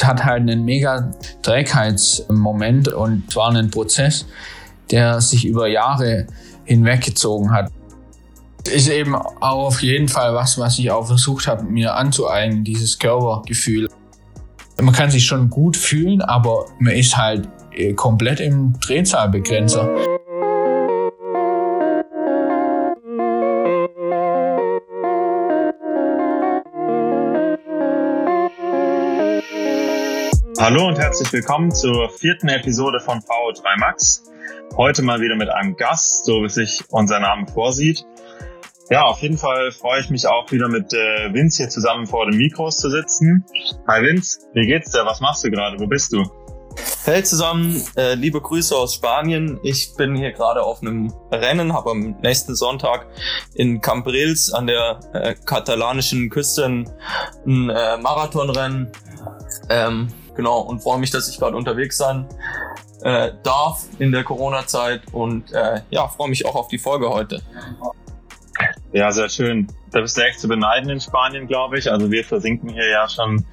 es hat halt einen mega Trägheitsmoment und zwar einen Prozess, der sich über Jahre hinweggezogen hat. Ist eben auch auf jeden Fall was, was ich auch versucht habe, mir anzueignen, dieses Körpergefühl. Man kann sich schon gut fühlen, aber man ist halt äh, komplett im Drehzahlbegrenzer. Hallo und herzlich willkommen zur vierten Episode von VO3 Max. Heute mal wieder mit einem Gast, so wie sich unser Name vorsieht. Ja, auf jeden Fall freue ich mich auch wieder mit äh, Vince hier zusammen vor den Mikros zu sitzen. Hi Vince, wie geht's dir? Was machst du gerade? Wo bist du? Hey zusammen, äh, liebe Grüße aus Spanien. Ich bin hier gerade auf einem Rennen, habe am nächsten Sonntag in Cambrils an der äh, katalanischen Küste ein, ein äh, Marathonrennen. Ähm, genau, und freue mich, dass ich gerade unterwegs sein äh, darf in der Corona-Zeit und äh, ja, freue mich auch auf die Folge heute. Ja, sehr schön. Da bist du echt zu beneiden in Spanien, glaube ich. Also wir versinken hier ja schon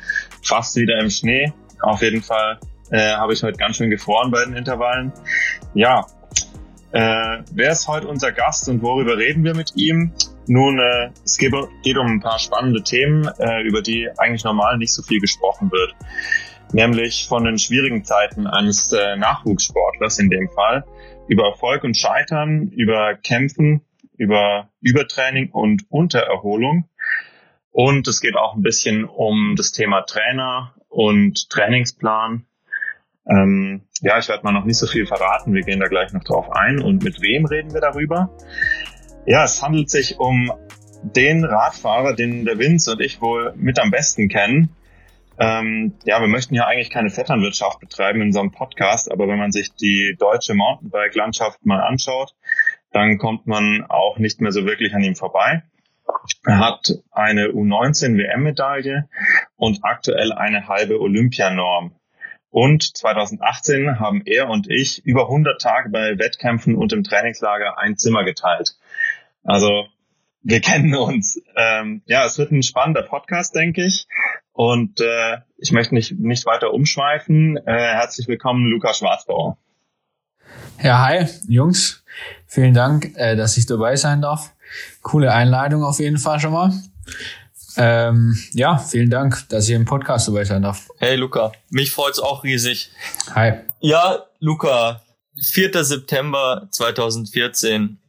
fast wieder im Schnee. Auf jeden Fall äh, habe ich heute ganz schön gefroren bei den Intervallen. Ja, äh, wer ist heute unser Gast und worüber reden wir mit ihm? Nun, äh, es geht, um ein paar spannende Themen, äh, über die eigentlich normal nicht so viel gesprochen wird nämlich von den schwierigen Zeiten eines äh, Nachwuchssportlers in dem Fall, über Erfolg und Scheitern, über Kämpfen, über Übertraining und Untererholung. Und es geht auch ein bisschen um das Thema Trainer und Trainingsplan. Ähm, ja, ich werde mal noch nicht so viel verraten. Wir gehen da gleich noch drauf ein. Und mit wem reden wir darüber? Ja, es handelt sich um den Radfahrer, den der Vince und ich wohl mit am besten kennen. Ähm, ja, wir möchten ja eigentlich keine Vetternwirtschaft betreiben in so einem Podcast, aber wenn man sich die deutsche Mountainbike-Landschaft mal anschaut, dann kommt man auch nicht mehr so wirklich an ihm vorbei. Er hat eine U19 WM-Medaille und aktuell eine halbe Olympianorm. Und 2018 haben er und ich über 100 Tage bei Wettkämpfen und im Trainingslager ein Zimmer geteilt. Also wir kennen uns. Ähm, ja, es wird ein spannender Podcast, denke ich. Und äh, ich möchte nicht, nicht weiter umschweifen. Äh, herzlich willkommen, Luca Schwarzbauer. Ja, hi, Jungs. Vielen Dank, äh, dass ich dabei sein darf. Coole Einleitung auf jeden Fall schon mal. Ähm, ja, vielen Dank, dass ich im Podcast dabei sein darf. Hey Luca, mich freut's auch riesig. Hi. Ja, Luca, 4. September 2014.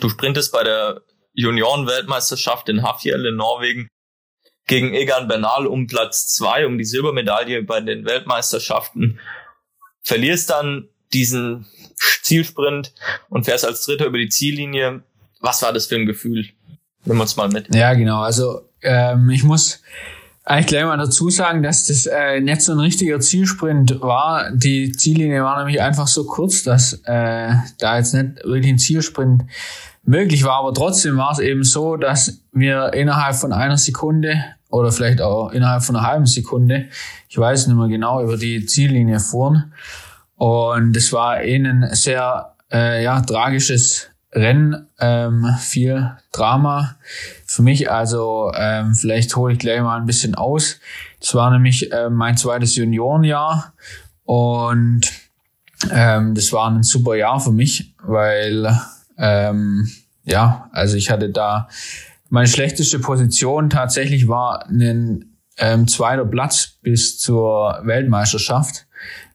Du sprintest bei der Junioren-Weltmeisterschaft in Hafjell in Norwegen gegen Egan Bernal um Platz zwei, um die Silbermedaille bei den Weltmeisterschaften. Verlierst dann diesen Zielsprint und fährst als Dritter über die Ziellinie. Was war das für ein Gefühl? Nimm uns mal mit. Ja, genau. Also ähm, ich muss eigentlich gleich mal dazu sagen, dass das äh, nicht so ein richtiger Zielsprint war. Die Ziellinie war nämlich einfach so kurz, dass äh, da jetzt nicht wirklich ein Zielsprint möglich war. Aber trotzdem war es eben so, dass wir innerhalb von einer Sekunde oder vielleicht auch innerhalb von einer halben Sekunde, ich weiß nicht mehr genau, über die Ziellinie fuhren. Und es war ihnen sehr äh, ja, tragisches Rennen, ähm, viel Drama für mich. Also ähm, vielleicht hole ich gleich mal ein bisschen aus. Es war nämlich äh, mein zweites Juniorenjahr und ähm, das war ein super Jahr für mich, weil ähm, ja, also ich hatte da meine schlechteste Position tatsächlich war ein ähm, zweiter Platz bis zur Weltmeisterschaft.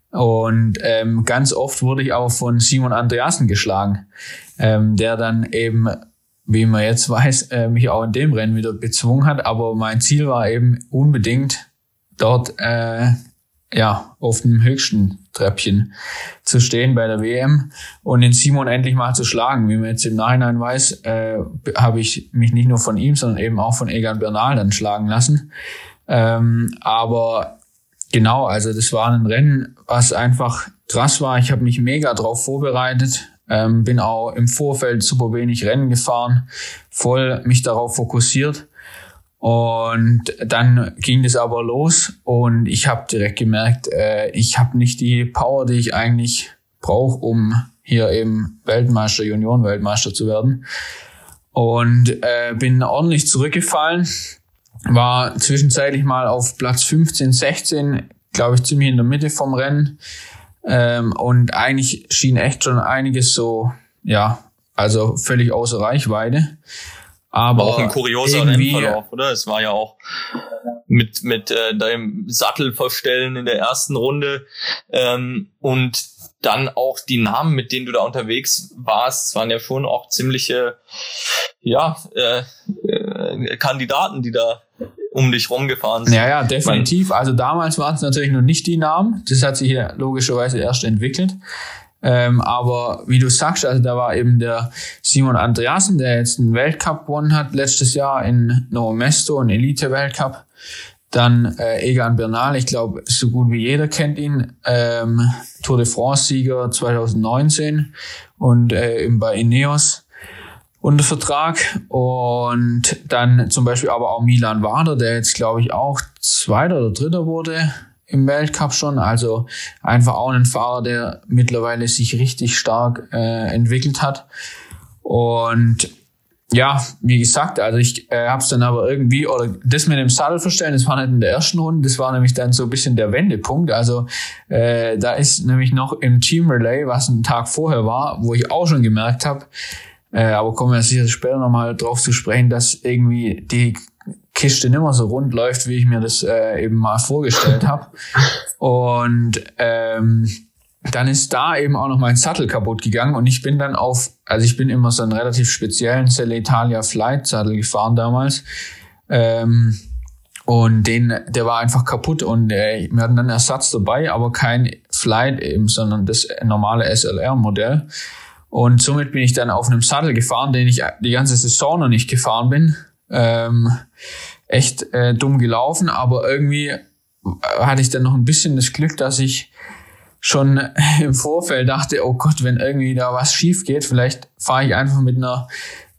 Und ähm, ganz oft wurde ich auch von Simon Andreasen geschlagen, ähm, der dann eben, wie man jetzt weiß, äh, mich auch in dem Rennen wieder bezwungen hat. Aber mein Ziel war eben unbedingt dort äh, ja, auf dem höchsten Treppchen zu stehen bei der WM und den Simon endlich mal zu schlagen. Wie man jetzt im Nachhinein weiß, äh, habe ich mich nicht nur von ihm, sondern eben auch von Egan Bernal dann schlagen lassen. Ähm, aber genau, also das war ein Rennen, was einfach krass war. Ich habe mich mega drauf vorbereitet, ähm, bin auch im Vorfeld super wenig Rennen gefahren, voll mich darauf fokussiert und dann ging es aber los und ich habe direkt gemerkt, äh, ich habe nicht die Power, die ich eigentlich brauche, um hier eben Weltmeister, Junioren-Weltmeister zu werden. Und äh, bin ordentlich zurückgefallen war zwischenzeitlich mal auf Platz 15, 16, glaube ich, ziemlich in der Mitte vom Rennen. Ähm, und eigentlich schien echt schon einiges so, ja, also völlig außer Reichweite. Aber auch ein kurioser Rennverlauf, oder? Es war ja auch mit mit äh, deinem Sattelverstellen in der ersten Runde ähm, und dann auch die Namen, mit denen du da unterwegs warst, waren ja schon auch ziemliche ja äh, äh, Kandidaten, die da um dich rumgefahren sind. Ja, ja, definitiv. Also damals waren es natürlich noch nicht die Namen. Das hat sich hier logischerweise erst entwickelt. Ähm, aber wie du sagst, also da war eben der Simon Andreasen, der jetzt einen Weltcup gewonnen hat letztes Jahr in Novo Mesto, ein Elite-Weltcup. Dann äh, Egan Bernal, ich glaube, so gut wie jeder kennt ihn, ähm, Tour de France-Sieger 2019 und äh, bei Ineos unter Vertrag. Und dann zum Beispiel aber auch Milan Wader, der jetzt, glaube ich, auch Zweiter oder Dritter wurde im Weltcup schon. Also einfach auch ein Fahrer, der mittlerweile sich richtig stark äh, entwickelt hat. Und ja, wie gesagt, also ich äh, habe es dann aber irgendwie, oder das mit dem Sattelverstellen, das war nicht in der ersten Runde, das war nämlich dann so ein bisschen der Wendepunkt. Also äh, da ist nämlich noch im Team Relay, was ein Tag vorher war, wo ich auch schon gemerkt habe, äh, aber kommen wir sicher später nochmal drauf zu sprechen, dass irgendwie die Kiste nicht mehr so rund läuft, wie ich mir das äh, eben mal vorgestellt habe. Und ähm, dann ist da eben auch noch mein Sattel kaputt gegangen und ich bin dann auf, also ich bin immer so einen relativ speziellen Celle Italia Flight Sattel gefahren damals. Ähm, und den, der war einfach kaputt und äh, wir hatten dann Ersatz dabei, aber kein Flight eben, sondern das normale SLR-Modell. Und somit bin ich dann auf einem Sattel gefahren, den ich die ganze Saison noch nicht gefahren bin. Ähm, echt äh, dumm gelaufen, aber irgendwie hatte ich dann noch ein bisschen das Glück, dass ich schon im Vorfeld dachte, oh Gott, wenn irgendwie da was schief geht, vielleicht fahre ich einfach mit einer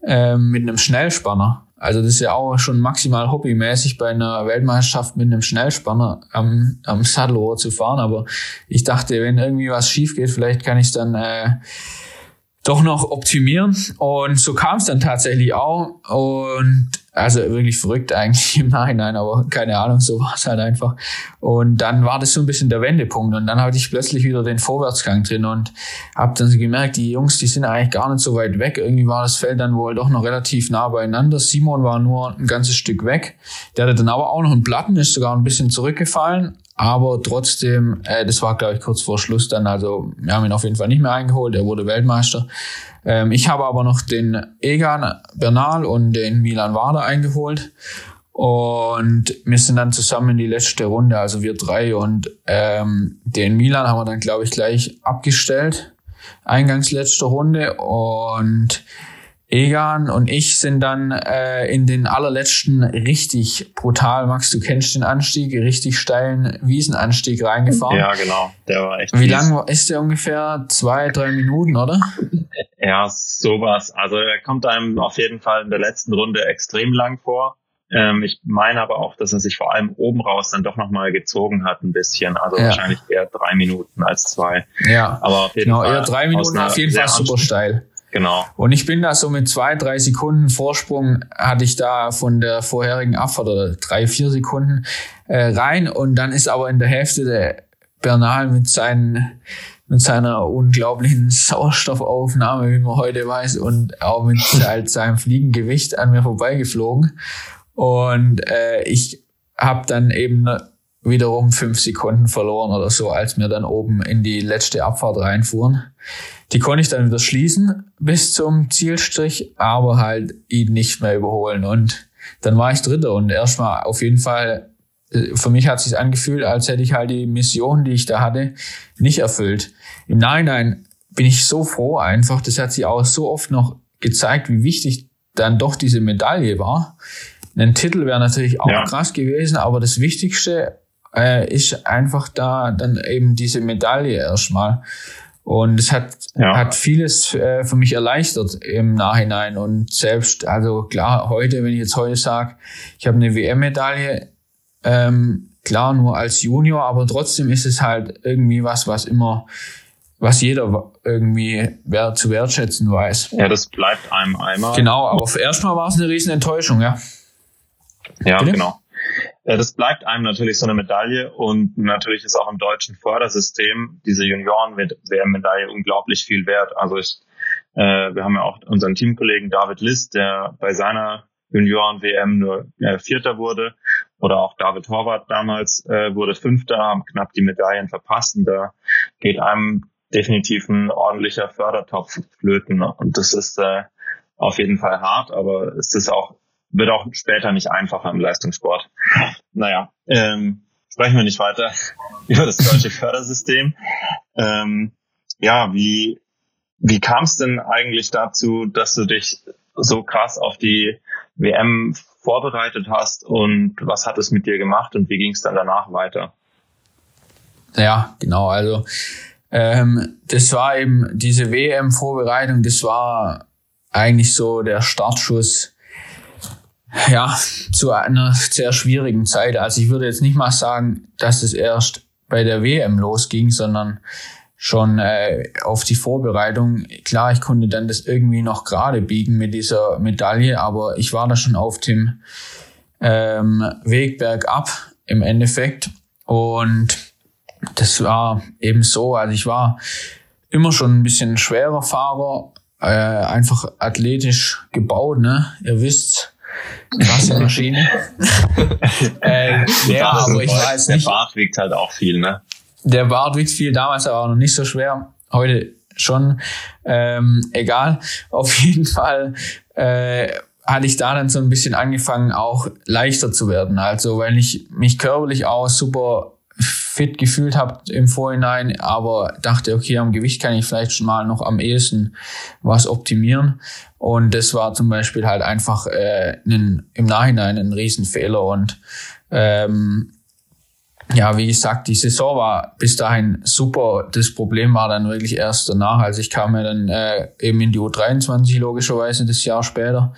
ähm, mit einem Schnellspanner. Also das ist ja auch schon maximal hobbymäßig bei einer Weltmeisterschaft mit einem Schnellspanner am, am Sattelrohr zu fahren. Aber ich dachte, wenn irgendwie was schief geht, vielleicht kann ich dann äh, doch noch optimieren. Und so kam es dann tatsächlich auch. Und also wirklich verrückt eigentlich im Nachhinein, aber keine Ahnung, so war es halt einfach. Und dann war das so ein bisschen der Wendepunkt und dann hatte ich plötzlich wieder den Vorwärtsgang drin und habe dann so gemerkt, die Jungs, die sind eigentlich gar nicht so weit weg. Irgendwie war das Feld dann wohl doch noch relativ nah beieinander. Simon war nur ein ganzes Stück weg. Der hatte dann aber auch noch einen Platten, ist sogar ein bisschen zurückgefallen. Aber trotzdem, äh, das war, glaube ich, kurz vor Schluss dann. Also wir haben ihn auf jeden Fall nicht mehr eingeholt. Er wurde Weltmeister. Ähm, ich habe aber noch den Egan Bernal und den Milan Wader eingeholt. Und wir sind dann zusammen in die letzte Runde, also wir drei. Und ähm, den Milan haben wir dann, glaube ich, gleich abgestellt. Eingangs letzte Runde. Und Egan und ich sind dann äh, in den allerletzten richtig brutal, Max, du kennst den Anstieg, richtig steilen Wiesenanstieg reingefahren. Ja, genau, der war echt Wie lang ist der ungefähr? Zwei, drei Minuten, oder? Ja, sowas. Also er kommt einem auf jeden Fall in der letzten Runde extrem lang vor. Ähm, ich meine aber auch, dass er sich vor allem oben raus dann doch nochmal gezogen hat ein bisschen. Also ja. wahrscheinlich eher drei Minuten als zwei. Ja, aber auf jeden genau, Fall eher drei Minuten auf jeden Fall super steil. Genau. Und ich bin da so mit zwei, drei Sekunden Vorsprung hatte ich da von der vorherigen Abfahrt oder drei, vier Sekunden äh, rein und dann ist aber in der Hälfte der Bernal mit seinen mit seiner unglaublichen Sauerstoffaufnahme, wie man heute weiß, und auch mit halt seinem Fliegengewicht an mir vorbeigeflogen. Und äh, ich habe dann eben wiederum fünf Sekunden verloren oder so, als wir dann oben in die letzte Abfahrt reinfuhren. Die konnte ich dann wieder schließen bis zum Zielstrich, aber halt ihn nicht mehr überholen. Und dann war ich Dritter und erstmal auf jeden Fall, äh, für mich hat es sich angefühlt, als hätte ich halt die Mission, die ich da hatte, nicht erfüllt. Im Nachhinein bin ich so froh einfach, das hat sich auch so oft noch gezeigt, wie wichtig dann doch diese Medaille war. Ein Titel wäre natürlich auch ja. krass gewesen, aber das Wichtigste äh, ist einfach da dann eben diese Medaille erstmal. Und es hat, ja. hat vieles äh, für mich erleichtert im Nachhinein. Und selbst, also klar, heute, wenn ich jetzt heute sage, ich habe eine WM-Medaille, ähm, klar nur als Junior, aber trotzdem ist es halt irgendwie was, was immer, was jeder irgendwie wer, zu wertschätzen weiß. Ja, das bleibt einem einmal. Genau, aber erstmal war es eine riesen Enttäuschung, ja. Ja, Bitte? genau. Das bleibt einem natürlich so eine Medaille und natürlich ist auch im deutschen Fördersystem diese Junioren-WM-Medaille unglaublich viel wert. Also ich, äh, wir haben ja auch unseren Teamkollegen David List, der bei seiner Junioren-WM nur äh, Vierter wurde. Oder auch David Horvath damals äh, wurde Fünfter, haben knapp die Medaillen verpasst. Und da geht einem definitiv ein ordentlicher Fördertopf flöten. Und das ist äh, auf jeden Fall hart, aber es ist auch wird auch später nicht einfacher im Leistungssport. Naja, ähm, sprechen wir nicht weiter über das deutsche Fördersystem. Ähm, ja, wie, wie kam es denn eigentlich dazu, dass du dich so krass auf die WM vorbereitet hast und was hat es mit dir gemacht und wie ging es dann danach weiter? Ja, genau. Also ähm, das war eben diese WM-Vorbereitung, das war eigentlich so der Startschuss ja, zu einer sehr schwierigen Zeit. Also ich würde jetzt nicht mal sagen, dass es erst bei der WM losging, sondern schon äh, auf die Vorbereitung. Klar, ich konnte dann das irgendwie noch gerade biegen mit dieser Medaille, aber ich war da schon auf dem ähm, Weg bergab im Endeffekt. Und das war eben so. Also ich war immer schon ein bisschen schwerer Fahrer, äh, einfach athletisch gebaut, ne? Ihr wisst, Krasse Maschine. äh, ja, aber ich weiß nicht. Der Bart wiegt halt auch viel, ne? Der Bart wiegt viel, damals aber auch noch nicht so schwer. Heute schon. Ähm, egal. Auf jeden Fall äh, hatte ich da dann so ein bisschen angefangen, auch leichter zu werden. Also, weil ich mich körperlich auch super fit gefühlt habe im Vorhinein, aber dachte, okay, am Gewicht kann ich vielleicht schon mal noch am ehesten was optimieren. Und das war zum Beispiel halt einfach äh, ein, im Nachhinein ein Riesenfehler. Und ähm, ja, wie gesagt, die Saison war bis dahin super. Das Problem war dann wirklich erst danach. Also ich kam ja dann äh, eben in die U23 logischerweise das Jahr später.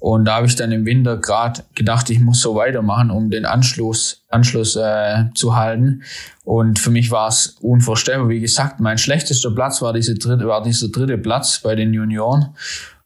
Und da habe ich dann im Winter gerade gedacht, ich muss so weitermachen, um den Anschluss, Anschluss äh, zu halten. Und für mich war es unvorstellbar. Wie gesagt, mein schlechtester Platz war, diese dritte, war dieser dritte Platz bei den Junioren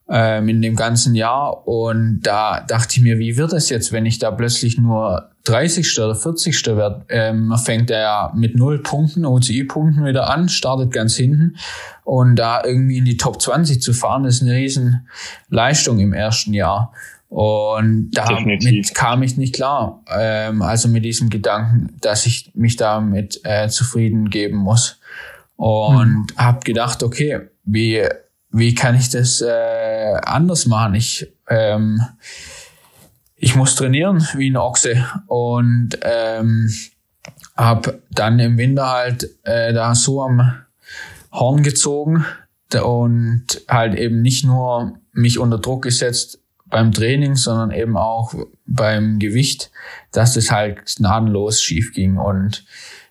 ähm, in dem ganzen Jahr. Und da dachte ich mir, wie wird es jetzt, wenn ich da plötzlich nur 30. oder 40. werde? Ähm, fängt er ja mit null Punkten, OCI-Punkten wieder an, startet ganz hinten. Und da irgendwie in die Top 20 zu fahren, ist eine riesen Leistung im ersten Jahr. Und damit kam ich nicht klar. Ähm, also mit diesem Gedanken, dass ich mich damit äh, zufrieden geben muss. Und hm. habe gedacht, okay, wie wie kann ich das äh, anders machen? Ich, ähm, ich muss trainieren wie ein Ochse und ähm, habe dann im Winter halt äh, da so am Horn gezogen und halt eben nicht nur mich unter Druck gesetzt beim Training, sondern eben auch beim Gewicht, dass es halt gnadenlos schief ging und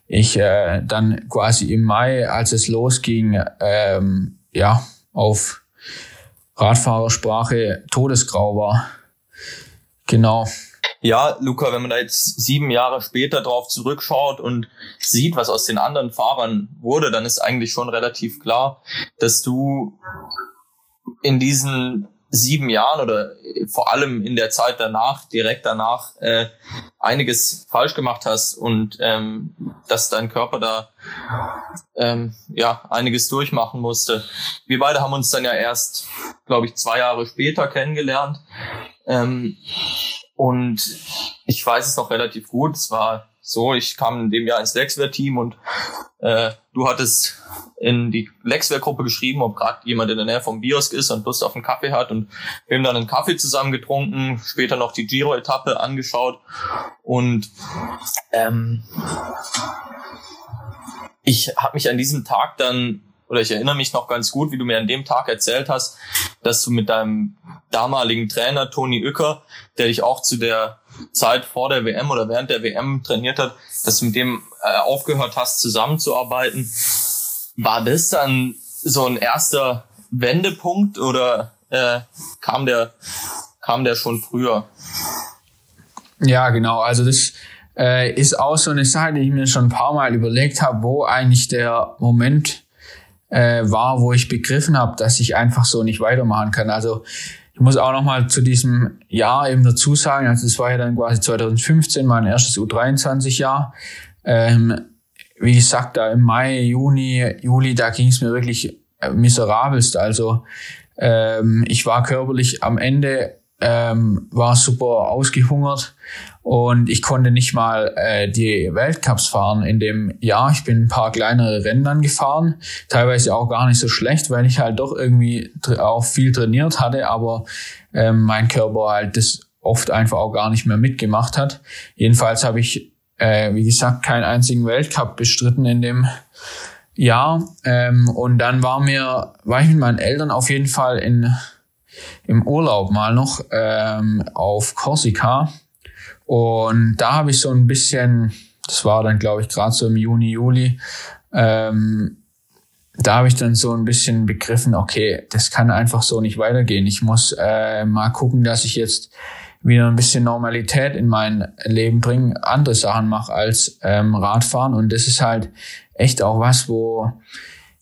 ich äh, dann quasi im Mai, als es losging, ähm, ja, auf Radfahrersprache todesgrau war. Genau. Ja, Luca, wenn man da jetzt sieben Jahre später drauf zurückschaut und sieht, was aus den anderen Fahrern wurde, dann ist eigentlich schon relativ klar, dass du in diesen sieben Jahren oder vor allem in der Zeit danach, direkt danach, äh, einiges falsch gemacht hast und ähm, dass dein Körper da ähm, ja einiges durchmachen musste. Wir beide haben uns dann ja erst, glaube ich, zwei Jahre später kennengelernt. Ähm, und ich weiß es noch relativ gut. Es war so, ich kam in dem Jahr ins Lexware-Team und äh, du hattest in die Lexware-Gruppe geschrieben, ob gerade jemand in der Nähe vom Biosk ist und Lust auf einen Kaffee hat. Und wir haben dann einen Kaffee zusammen getrunken, später noch die Giro-Etappe angeschaut. Und ähm, ich habe mich an diesem Tag dann oder ich erinnere mich noch ganz gut, wie du mir an dem Tag erzählt hast, dass du mit deinem damaligen Trainer Toni Uecker, der dich auch zu der Zeit vor der WM oder während der WM trainiert hat, dass du mit dem äh, aufgehört hast, zusammenzuarbeiten. War das dann so ein erster Wendepunkt oder äh, kam der kam der schon früher? Ja, genau. Also das äh, ist auch so eine Sache, die ich mir schon ein paar Mal überlegt habe, wo eigentlich der Moment äh, war, wo ich begriffen habe, dass ich einfach so nicht weitermachen kann. Also ich muss auch nochmal zu diesem Jahr eben dazu sagen, also es war ja dann quasi 2015 mein erstes U23-Jahr. Ähm, wie gesagt, da im Mai, Juni, Juli, da ging es mir wirklich äh, miserabelst. Also ähm, ich war körperlich am Ende, ähm, war super ausgehungert und ich konnte nicht mal äh, die Weltcups fahren in dem Jahr. Ich bin ein paar kleinere Rennen dann gefahren, teilweise auch gar nicht so schlecht, weil ich halt doch irgendwie auch viel trainiert hatte, aber ähm, mein Körper halt das oft einfach auch gar nicht mehr mitgemacht hat. Jedenfalls habe ich, äh, wie gesagt, keinen einzigen Weltcup bestritten in dem Jahr. Ähm, und dann war mir, war ich mit meinen Eltern auf jeden Fall in im Urlaub mal noch ähm, auf Korsika und da habe ich so ein bisschen, das war dann, glaube ich, gerade so im Juni, Juli, ähm, da habe ich dann so ein bisschen begriffen, okay, das kann einfach so nicht weitergehen. Ich muss äh, mal gucken, dass ich jetzt wieder ein bisschen Normalität in mein Leben bringe, andere Sachen mache als ähm, Radfahren. Und das ist halt echt auch was, wo,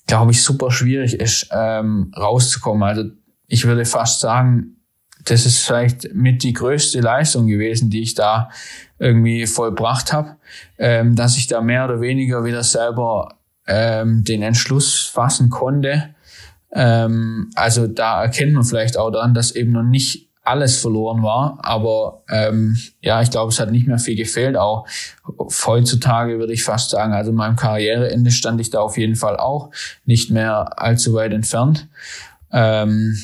glaube ich, super schwierig ist, ähm, rauszukommen. Also ich würde fast sagen, das ist vielleicht mit die größte Leistung gewesen, die ich da irgendwie vollbracht habe, ähm, dass ich da mehr oder weniger wieder selber ähm, den Entschluss fassen konnte. Ähm, also da erkennt man vielleicht auch dann, dass eben noch nicht alles verloren war, aber ähm, ja, ich glaube, es hat nicht mehr viel gefehlt. Auch heutzutage würde ich fast sagen, also meinem Karriereende stand ich da auf jeden Fall auch nicht mehr allzu weit entfernt. Ähm,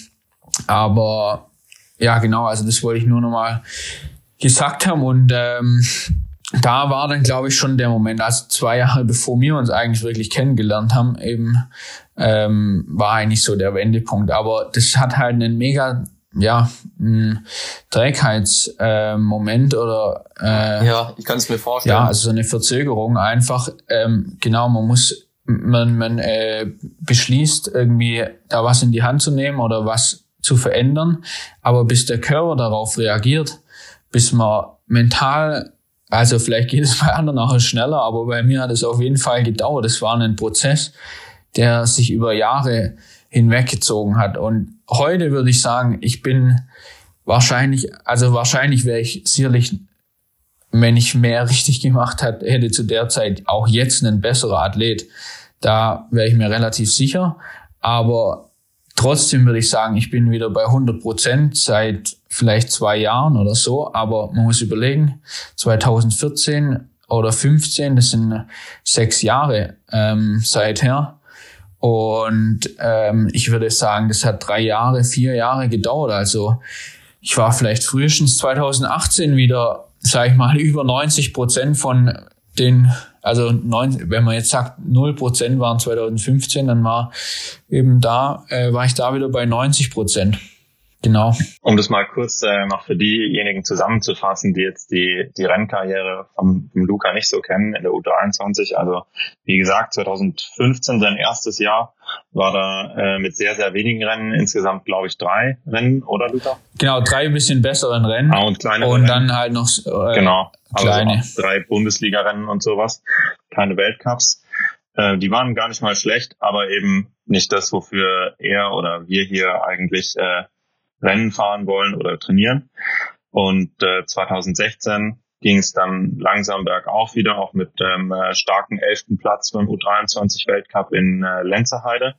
aber ja, genau, also das wollte ich nur nochmal gesagt haben und ähm, da war dann, glaube ich, schon der Moment, also zwei Jahre bevor wir uns eigentlich wirklich kennengelernt haben, eben ähm, war eigentlich so der Wendepunkt. Aber das hat halt einen mega, ja, einen Trägheitsmoment äh, oder äh, ja, ich kann es mir vorstellen. Ja, also so eine Verzögerung einfach. Ähm, genau, man muss man, man äh, beschließt irgendwie da was in die Hand zu nehmen oder was zu verändern. Aber bis der Körper darauf reagiert, bis man mental, also vielleicht geht es bei anderen auch schneller, aber bei mir hat es auf jeden Fall gedauert. Es war ein Prozess, der sich über Jahre hinweggezogen hat. Und heute würde ich sagen, ich bin wahrscheinlich, also wahrscheinlich wäre ich sicherlich, wenn ich mehr richtig gemacht hätte, hätte zu der Zeit auch jetzt ein besserer Athlet. Da wäre ich mir relativ sicher. Aber Trotzdem würde ich sagen, ich bin wieder bei 100 Prozent seit vielleicht zwei Jahren oder so. Aber man muss überlegen, 2014 oder 15, das sind sechs Jahre ähm, seither. Und ähm, ich würde sagen, das hat drei Jahre, vier Jahre gedauert. Also ich war vielleicht frühestens 2018 wieder, sag ich mal, über 90 Prozent von den also neun, wenn man jetzt sagt, 0% waren 2015, dann war eben da, äh, war ich da wieder bei 90 Prozent. Genau. Um das mal kurz äh, noch für diejenigen zusammenzufassen, die jetzt die, die Rennkarriere vom, vom Luca nicht so kennen in der U23. Also wie gesagt, 2015 sein erstes Jahr war da äh, mit sehr, sehr wenigen Rennen, insgesamt glaube ich drei Rennen, oder Luca? Genau, drei bisschen besseren Rennen. Ah, und kleine Und Rennen. dann halt noch äh, genau, kleine. Also drei Bundesliga-Rennen und sowas, keine Weltcups. Äh, die waren gar nicht mal schlecht, aber eben nicht das, wofür er oder wir hier eigentlich äh, Rennen fahren wollen oder trainieren. Und äh, 2016 ging es dann langsam bergauf wieder, auch mit dem äh, starken elften Platz beim U23 Weltcup in äh, Lenzerheide.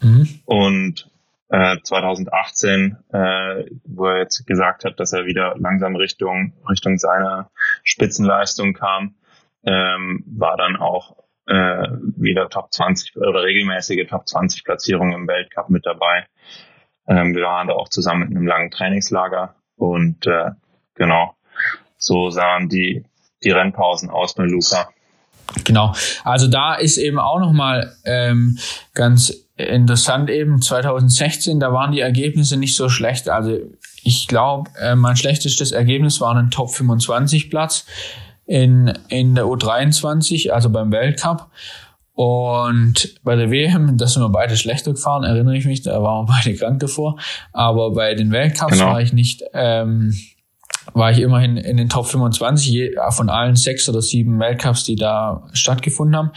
Mhm. Und äh, 2018, äh, wo er jetzt gesagt hat, dass er wieder langsam Richtung Richtung seiner Spitzenleistung kam, ähm, war dann auch äh, wieder Top 20 oder regelmäßige Top 20 Platzierungen im Weltcup mit dabei. Ähm, wir waren da auch zusammen in einem langen Trainingslager und äh, genau, so sahen die, die Rennpausen aus bei Luca. Genau, also da ist eben auch nochmal ähm, ganz interessant eben 2016, da waren die Ergebnisse nicht so schlecht. Also ich glaube, äh, mein schlechtestes Ergebnis war ein Top 25 Platz in, in der U23, also beim Weltcup. Und bei der WM, da sind wir beide schlechter gefahren, erinnere ich mich, da waren wir beide krank davor. Aber bei den Weltcups genau. war ich nicht, ähm, war ich immerhin in den Top 25 je, von allen sechs oder sieben Weltcups, die da stattgefunden haben.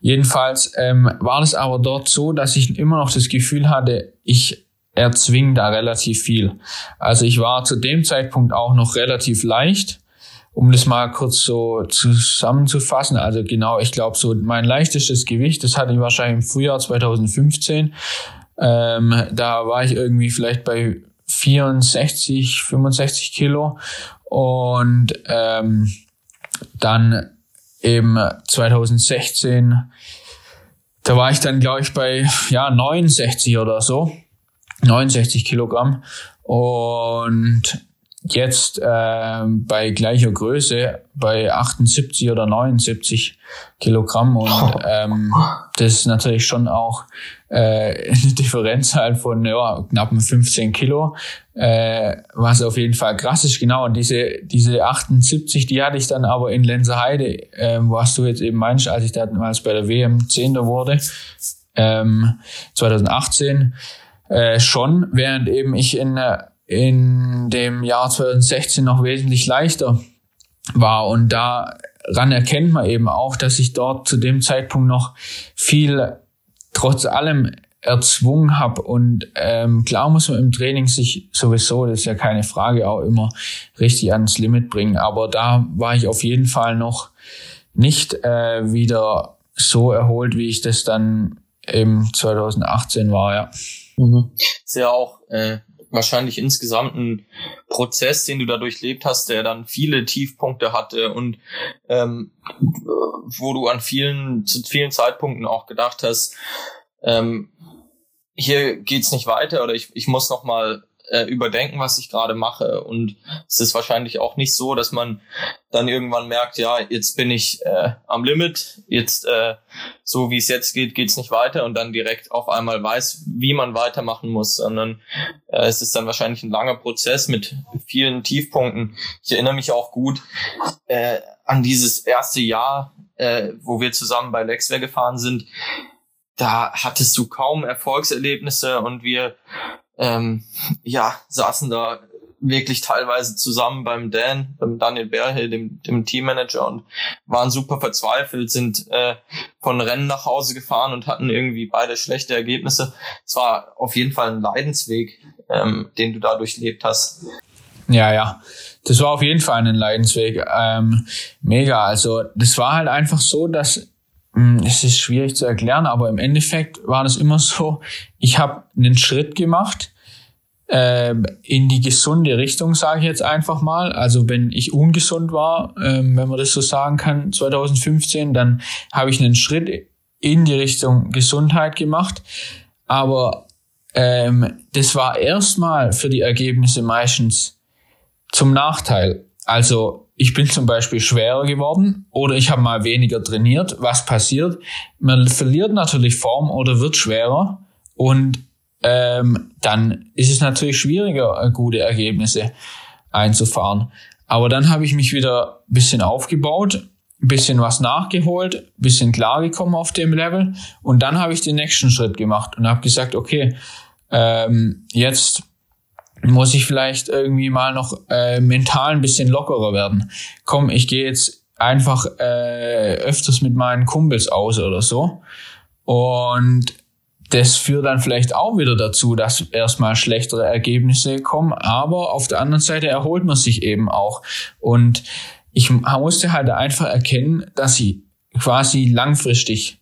Jedenfalls ähm, war es aber dort so, dass ich immer noch das Gefühl hatte, ich erzwingen da relativ viel. Also ich war zu dem Zeitpunkt auch noch relativ leicht, um das mal kurz so zusammenzufassen. Also genau, ich glaube so mein leichtestes Gewicht, das hatte ich wahrscheinlich im Frühjahr 2015. Ähm, da war ich irgendwie vielleicht bei 64, 65 Kilo und ähm, dann eben 2016, da war ich dann glaube ich bei ja 69 oder so 69 Kilogramm. Und jetzt äh, bei gleicher Größe bei 78 oder 79 Kilogramm und ähm, das ist natürlich schon auch äh, eine Differenz halt von ja, knappen 15 Kilo, äh, was auf jeden Fall krass ist, genau. Und diese, diese 78, die hatte ich dann aber in Lenzerheide, äh, was du jetzt eben meinst, als ich damals bei der WM Zehnter wurde, ähm, 2018, äh, schon, während eben ich in, äh, in dem Jahr 2016 noch wesentlich leichter war. Und daran erkennt man eben auch, dass ich dort zu dem Zeitpunkt noch viel trotz allem erzwungen habe. Und ähm, klar muss man im Training sich sowieso, das ist ja keine Frage, auch immer richtig ans Limit bringen. Aber da war ich auf jeden Fall noch nicht äh, wieder so erholt, wie ich das dann eben 2018 war, ja. Mhm. Ist ja auch äh, wahrscheinlich insgesamt ein Prozess, den du da durchlebt hast, der dann viele Tiefpunkte hatte und ähm, wo du an vielen, zu vielen Zeitpunkten auch gedacht hast, ähm, hier geht's nicht weiter oder ich, ich muss noch mal äh, überdenken, was ich gerade mache. Und es ist wahrscheinlich auch nicht so, dass man dann irgendwann merkt, ja, jetzt bin ich äh, am Limit, jetzt äh, so wie es jetzt geht, geht's nicht weiter und dann direkt auf einmal weiß, wie man weitermachen muss, sondern äh, es ist dann wahrscheinlich ein langer Prozess mit vielen Tiefpunkten. Ich erinnere mich auch gut äh, an dieses erste Jahr, äh, wo wir zusammen bei Lexware gefahren sind. Da hattest du kaum Erfolgserlebnisse und wir ähm, ja, saßen da wirklich teilweise zusammen beim Dan, beim Daniel Berhill, dem, dem Teammanager und waren super verzweifelt, sind äh, von Rennen nach Hause gefahren und hatten irgendwie beide schlechte Ergebnisse. Es war auf jeden Fall ein Leidensweg, ähm, den du da durchlebt hast. Ja, ja. Das war auf jeden Fall ein Leidensweg. Ähm, mega. Also das war halt einfach so, dass es ist schwierig zu erklären, aber im Endeffekt war das immer so, ich habe einen Schritt gemacht äh, in die gesunde Richtung, sage ich jetzt einfach mal. Also wenn ich ungesund war, äh, wenn man das so sagen kann, 2015, dann habe ich einen Schritt in die Richtung Gesundheit gemacht. Aber ähm, das war erstmal für die Ergebnisse meistens zum Nachteil. Also ich bin zum Beispiel schwerer geworden oder ich habe mal weniger trainiert. Was passiert? Man verliert natürlich Form oder wird schwerer und ähm, dann ist es natürlich schwieriger, äh, gute Ergebnisse einzufahren. Aber dann habe ich mich wieder ein bisschen aufgebaut, ein bisschen was nachgeholt, ein bisschen klargekommen auf dem Level und dann habe ich den nächsten Schritt gemacht und habe gesagt, okay, ähm, jetzt muss ich vielleicht irgendwie mal noch äh, mental ein bisschen lockerer werden. Komm, ich gehe jetzt einfach äh, öfters mit meinen Kumpels aus oder so. Und das führt dann vielleicht auch wieder dazu, dass erstmal schlechtere Ergebnisse kommen, aber auf der anderen Seite erholt man sich eben auch. Und ich musste halt einfach erkennen, dass ich quasi langfristig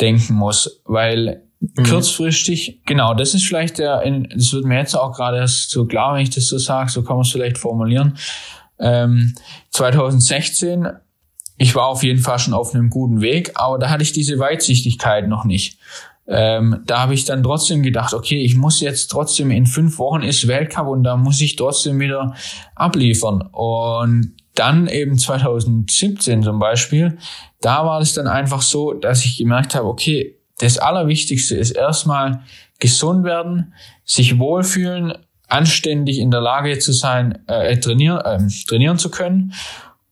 denken muss, weil Mhm. Kurzfristig, genau, das ist vielleicht der, das wird mir jetzt auch gerade erst so klar, wenn ich das so sage, so kann man es vielleicht formulieren. Ähm, 2016, ich war auf jeden Fall schon auf einem guten Weg, aber da hatte ich diese Weitsichtigkeit noch nicht. Ähm, da habe ich dann trotzdem gedacht, okay, ich muss jetzt trotzdem in fünf Wochen ist Weltcup und da muss ich trotzdem wieder abliefern. Und dann eben 2017 zum Beispiel, da war es dann einfach so, dass ich gemerkt habe, okay, das Allerwichtigste ist erstmal gesund werden, sich wohlfühlen, anständig in der Lage zu sein, äh, trainieren, äh, trainieren zu können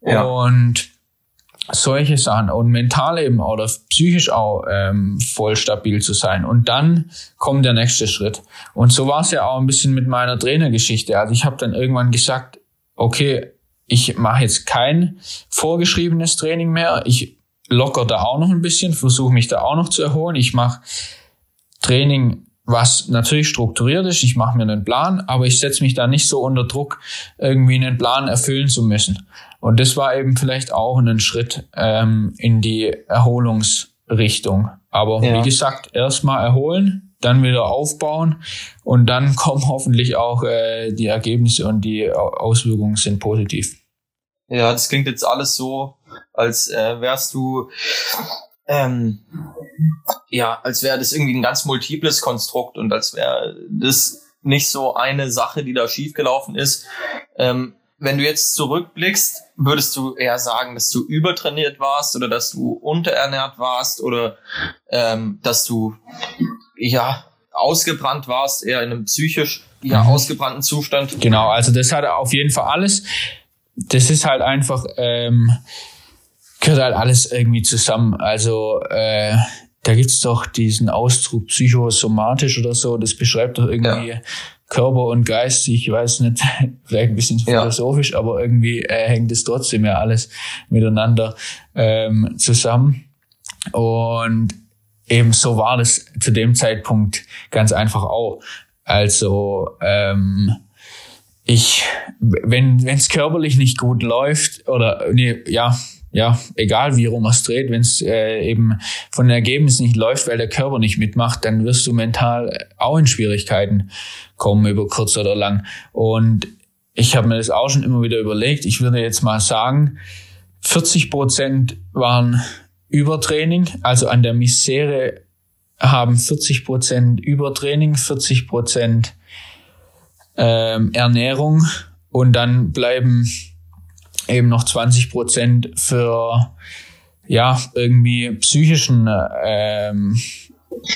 ja. und solche Sachen und mental eben oder psychisch auch ähm, voll stabil zu sein. Und dann kommt der nächste Schritt. Und so war es ja auch ein bisschen mit meiner Trainergeschichte. Also ich habe dann irgendwann gesagt, okay, ich mache jetzt kein vorgeschriebenes Training mehr. Ich locker da auch noch ein bisschen, versuche mich da auch noch zu erholen. Ich mache Training, was natürlich strukturiert ist. Ich mache mir einen Plan, aber ich setze mich da nicht so unter Druck, irgendwie einen Plan erfüllen zu müssen. Und das war eben vielleicht auch ein Schritt ähm, in die Erholungsrichtung. Aber ja. wie gesagt, erstmal erholen, dann wieder aufbauen und dann kommen hoffentlich auch äh, die Ergebnisse und die Auswirkungen sind positiv. Ja, das klingt jetzt alles so, als äh, wärst du ähm, ja, als wäre das irgendwie ein ganz multiples Konstrukt und als wäre das nicht so eine Sache, die da schiefgelaufen ist. Ähm, wenn du jetzt zurückblickst, würdest du eher sagen, dass du übertrainiert warst oder dass du unterernährt warst oder ähm, dass du ja ausgebrannt warst, eher in einem psychisch ja, mhm. ausgebrannten Zustand? Genau, also das hat auf jeden Fall alles. Das ist halt einfach ähm, gehört halt alles irgendwie zusammen. Also äh, da gibt's doch diesen Ausdruck psychosomatisch oder so, das beschreibt doch irgendwie ja. Körper und Geist, ich weiß nicht, vielleicht ein bisschen philosophisch, ja. aber irgendwie äh, hängt es trotzdem ja alles miteinander ähm, zusammen. Und eben so war das zu dem Zeitpunkt ganz einfach auch. Also ähm, ich, wenn es körperlich nicht gut läuft oder nee, ja, ja, egal wie rum es dreht, wenn es äh, eben von den Ergebnissen nicht läuft, weil der Körper nicht mitmacht, dann wirst du mental auch in Schwierigkeiten kommen über kurz oder lang. Und ich habe mir das auch schon immer wieder überlegt. Ich würde jetzt mal sagen, 40 Prozent waren Übertraining, also an der Misere haben 40 Prozent Übertraining, 40 Prozent ähm, Ernährung und dann bleiben eben noch 20 Prozent für ja irgendwie psychischen ähm,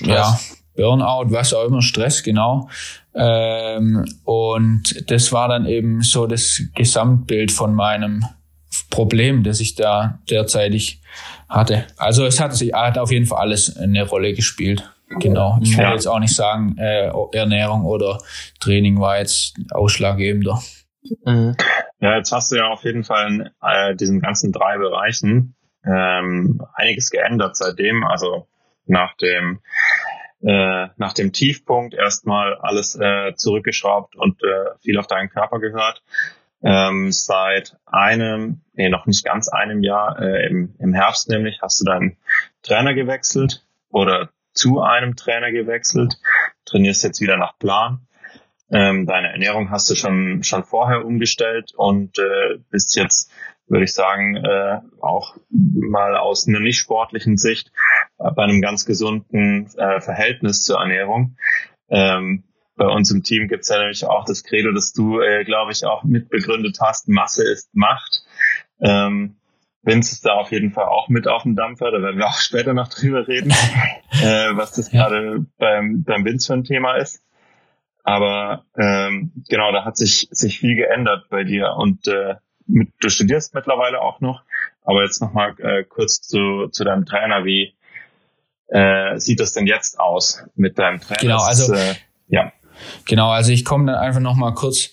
ja Burnout, was auch immer Stress genau. Ähm, und das war dann eben so das Gesamtbild von meinem Problem, das ich da derzeitig hatte. Also es hat, hat auf jeden Fall alles eine Rolle gespielt. Genau. Ich will jetzt auch nicht sagen, äh, Ernährung oder Training war jetzt ausschlaggebender. Mhm. Ja, jetzt hast du ja auf jeden Fall in äh, diesen ganzen drei Bereichen ähm, einiges geändert seitdem. Also nach dem äh, nach dem Tiefpunkt erstmal alles äh, zurückgeschraubt und äh, viel auf deinen Körper gehört. Ähm, seit einem, nee, noch nicht ganz einem Jahr, äh, im, im Herbst nämlich, hast du deinen Trainer gewechselt oder zu einem Trainer gewechselt, trainierst jetzt wieder nach Plan. Ähm, deine Ernährung hast du schon, schon vorher umgestellt und äh, bist jetzt, würde ich sagen, äh, auch mal aus einer nicht sportlichen Sicht äh, bei einem ganz gesunden äh, Verhältnis zur Ernährung. Ähm, bei uns im Team gibt's ja nämlich auch das Credo, das du, äh, glaube ich, auch mitbegründet hast, Masse ist Macht. Ähm, Vince ist da auf jeden Fall auch mit auf dem Dampfer, da werden wir auch später noch drüber reden, äh, was das ja. gerade beim, beim Vince für ein Thema ist. Aber ähm, genau, da hat sich, sich viel geändert bei dir und äh, mit, du studierst mittlerweile auch noch. Aber jetzt nochmal äh, kurz zu, zu deinem Trainer. Wie äh, sieht das denn jetzt aus mit deinem Trainer? Genau, also äh, ja. Genau, also ich komme dann einfach nochmal kurz,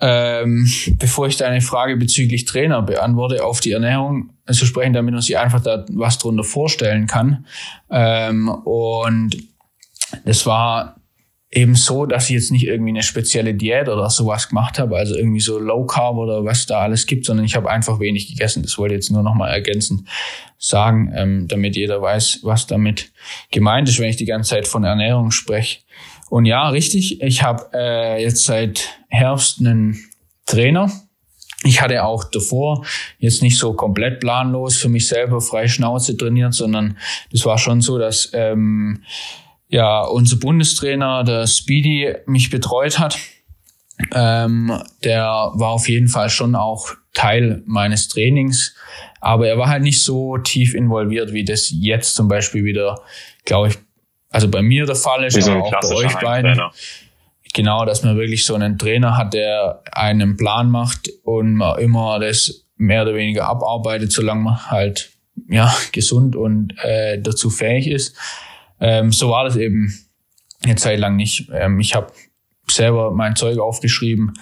ähm, bevor ich deine Frage bezüglich Trainer beantworte, auf die Ernährung zu sprechen, damit man sich einfach da was drunter vorstellen kann. Ähm, und das war eben so, dass ich jetzt nicht irgendwie eine spezielle Diät oder sowas gemacht habe, also irgendwie so Low Carb oder was da alles gibt, sondern ich habe einfach wenig gegessen. Das wollte ich jetzt nur nochmal ergänzend sagen, ähm, damit jeder weiß, was damit gemeint ist, wenn ich die ganze Zeit von Ernährung spreche. Und ja, richtig, ich habe äh, jetzt seit Herbst einen Trainer. Ich hatte auch davor jetzt nicht so komplett planlos für mich selber frei Schnauze trainiert, sondern das war schon so, dass ähm, ja, unser Bundestrainer, der Speedy, mich betreut hat. Ähm, der war auf jeden Fall schon auch Teil meines Trainings, aber er war halt nicht so tief involviert, wie das jetzt zum Beispiel wieder, glaube ich, also bei mir der Fall ist, aber auch bei euch beiden. Genau, dass man wirklich so einen Trainer hat, der einen Plan macht und man immer das mehr oder weniger abarbeitet, solange man halt ja gesund und äh, dazu fähig ist. Ähm, so war das eben eine Zeit lang nicht. Ähm, ich habe selber mein Zeug aufgeschrieben,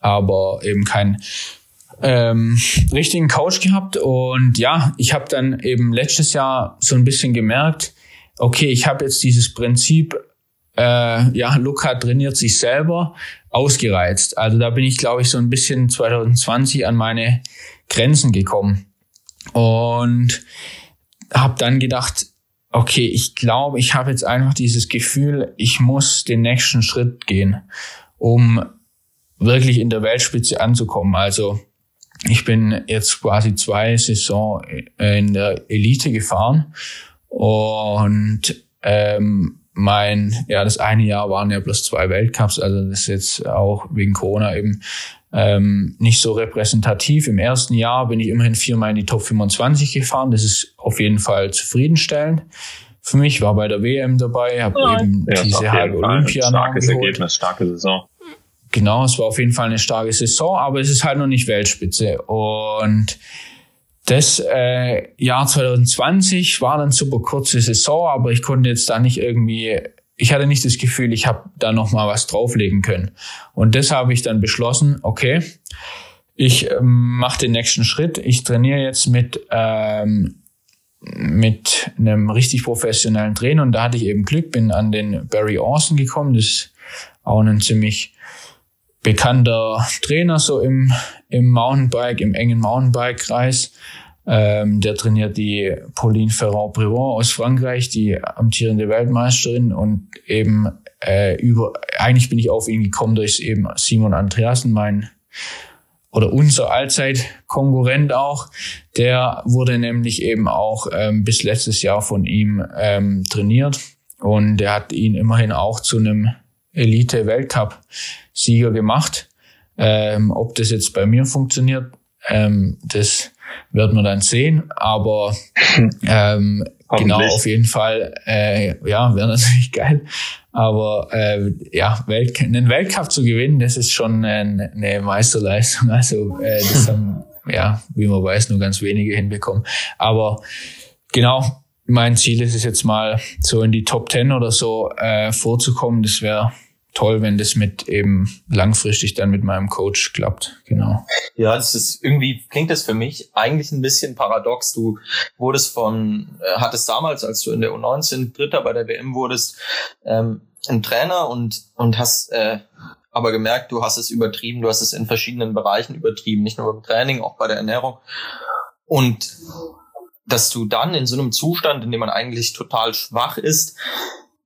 aber eben keinen ähm, richtigen Coach gehabt. Und ja, ich habe dann eben letztes Jahr so ein bisschen gemerkt, okay, ich habe jetzt dieses Prinzip äh, ja, Luca trainiert sich selber ausgereizt. Also da bin ich, glaube ich, so ein bisschen 2020 an meine Grenzen gekommen und habe dann gedacht, okay, ich glaube, ich habe jetzt einfach dieses Gefühl, ich muss den nächsten Schritt gehen, um wirklich in der Weltspitze anzukommen. Also ich bin jetzt quasi zwei Saison in der Elite gefahren und ähm, mein, ja, das eine Jahr waren ja bloß zwei Weltcups, also das ist jetzt auch wegen Corona eben ähm, nicht so repräsentativ. Im ersten Jahr bin ich immerhin viermal in die Top 25 gefahren. Das ist auf jeden Fall zufriedenstellend. Für mich war bei der WM dabei, habe ja. eben ja, diese halbe Olympia Starkes. Ergebnis, starke Saison. Genau, es war auf jeden Fall eine starke Saison, aber es ist halt noch nicht Weltspitze. Und das äh, Jahr 2020 war dann super kurze Saison, aber ich konnte jetzt da nicht irgendwie, ich hatte nicht das Gefühl, ich habe da noch mal was drauflegen können. Und das habe ich dann beschlossen, okay, ich ähm, mache den nächsten Schritt. Ich trainiere jetzt mit ähm, mit einem richtig professionellen Trainer und da hatte ich eben Glück, bin an den Barry Orson gekommen. Das ist auch ein ziemlich bekannter Trainer so im, im Mountainbike, im engen Mountainbike-Kreis. Ähm, der trainiert die Pauline Ferrand-Brivant aus Frankreich, die amtierende Weltmeisterin und eben äh, über, eigentlich bin ich auf ihn gekommen durch eben Simon Andreasen, mein oder unser Allzeit-Konkurrent auch, der wurde nämlich eben auch ähm, bis letztes Jahr von ihm ähm, trainiert und er hat ihn immerhin auch zu einem Elite-Weltcup-Sieger gemacht. Ähm, ob das jetzt bei mir funktioniert, ähm, das wird man dann sehen. Aber ähm, genau, auf jeden Fall, äh, ja, wäre natürlich geil. Aber äh, ja, Welt, einen Weltcup zu gewinnen, das ist schon eine, eine Meisterleistung. Also äh, das haben, ja, wie man weiß, nur ganz wenige hinbekommen. Aber genau, mein Ziel ist es jetzt mal, so in die Top Ten oder so äh, vorzukommen. Das wäre toll, wenn das mit eben langfristig dann mit meinem Coach klappt. Genau. Ja, das ist irgendwie klingt das für mich eigentlich ein bisschen paradox. Du wurdest von, äh, hattest damals, als du in der U19 Dritter bei der WM wurdest, ähm, ein Trainer und und hast äh, aber gemerkt, du hast es übertrieben, du hast es in verschiedenen Bereichen übertrieben, nicht nur beim Training, auch bei der Ernährung. Und dass du dann in so einem Zustand, in dem man eigentlich total schwach ist,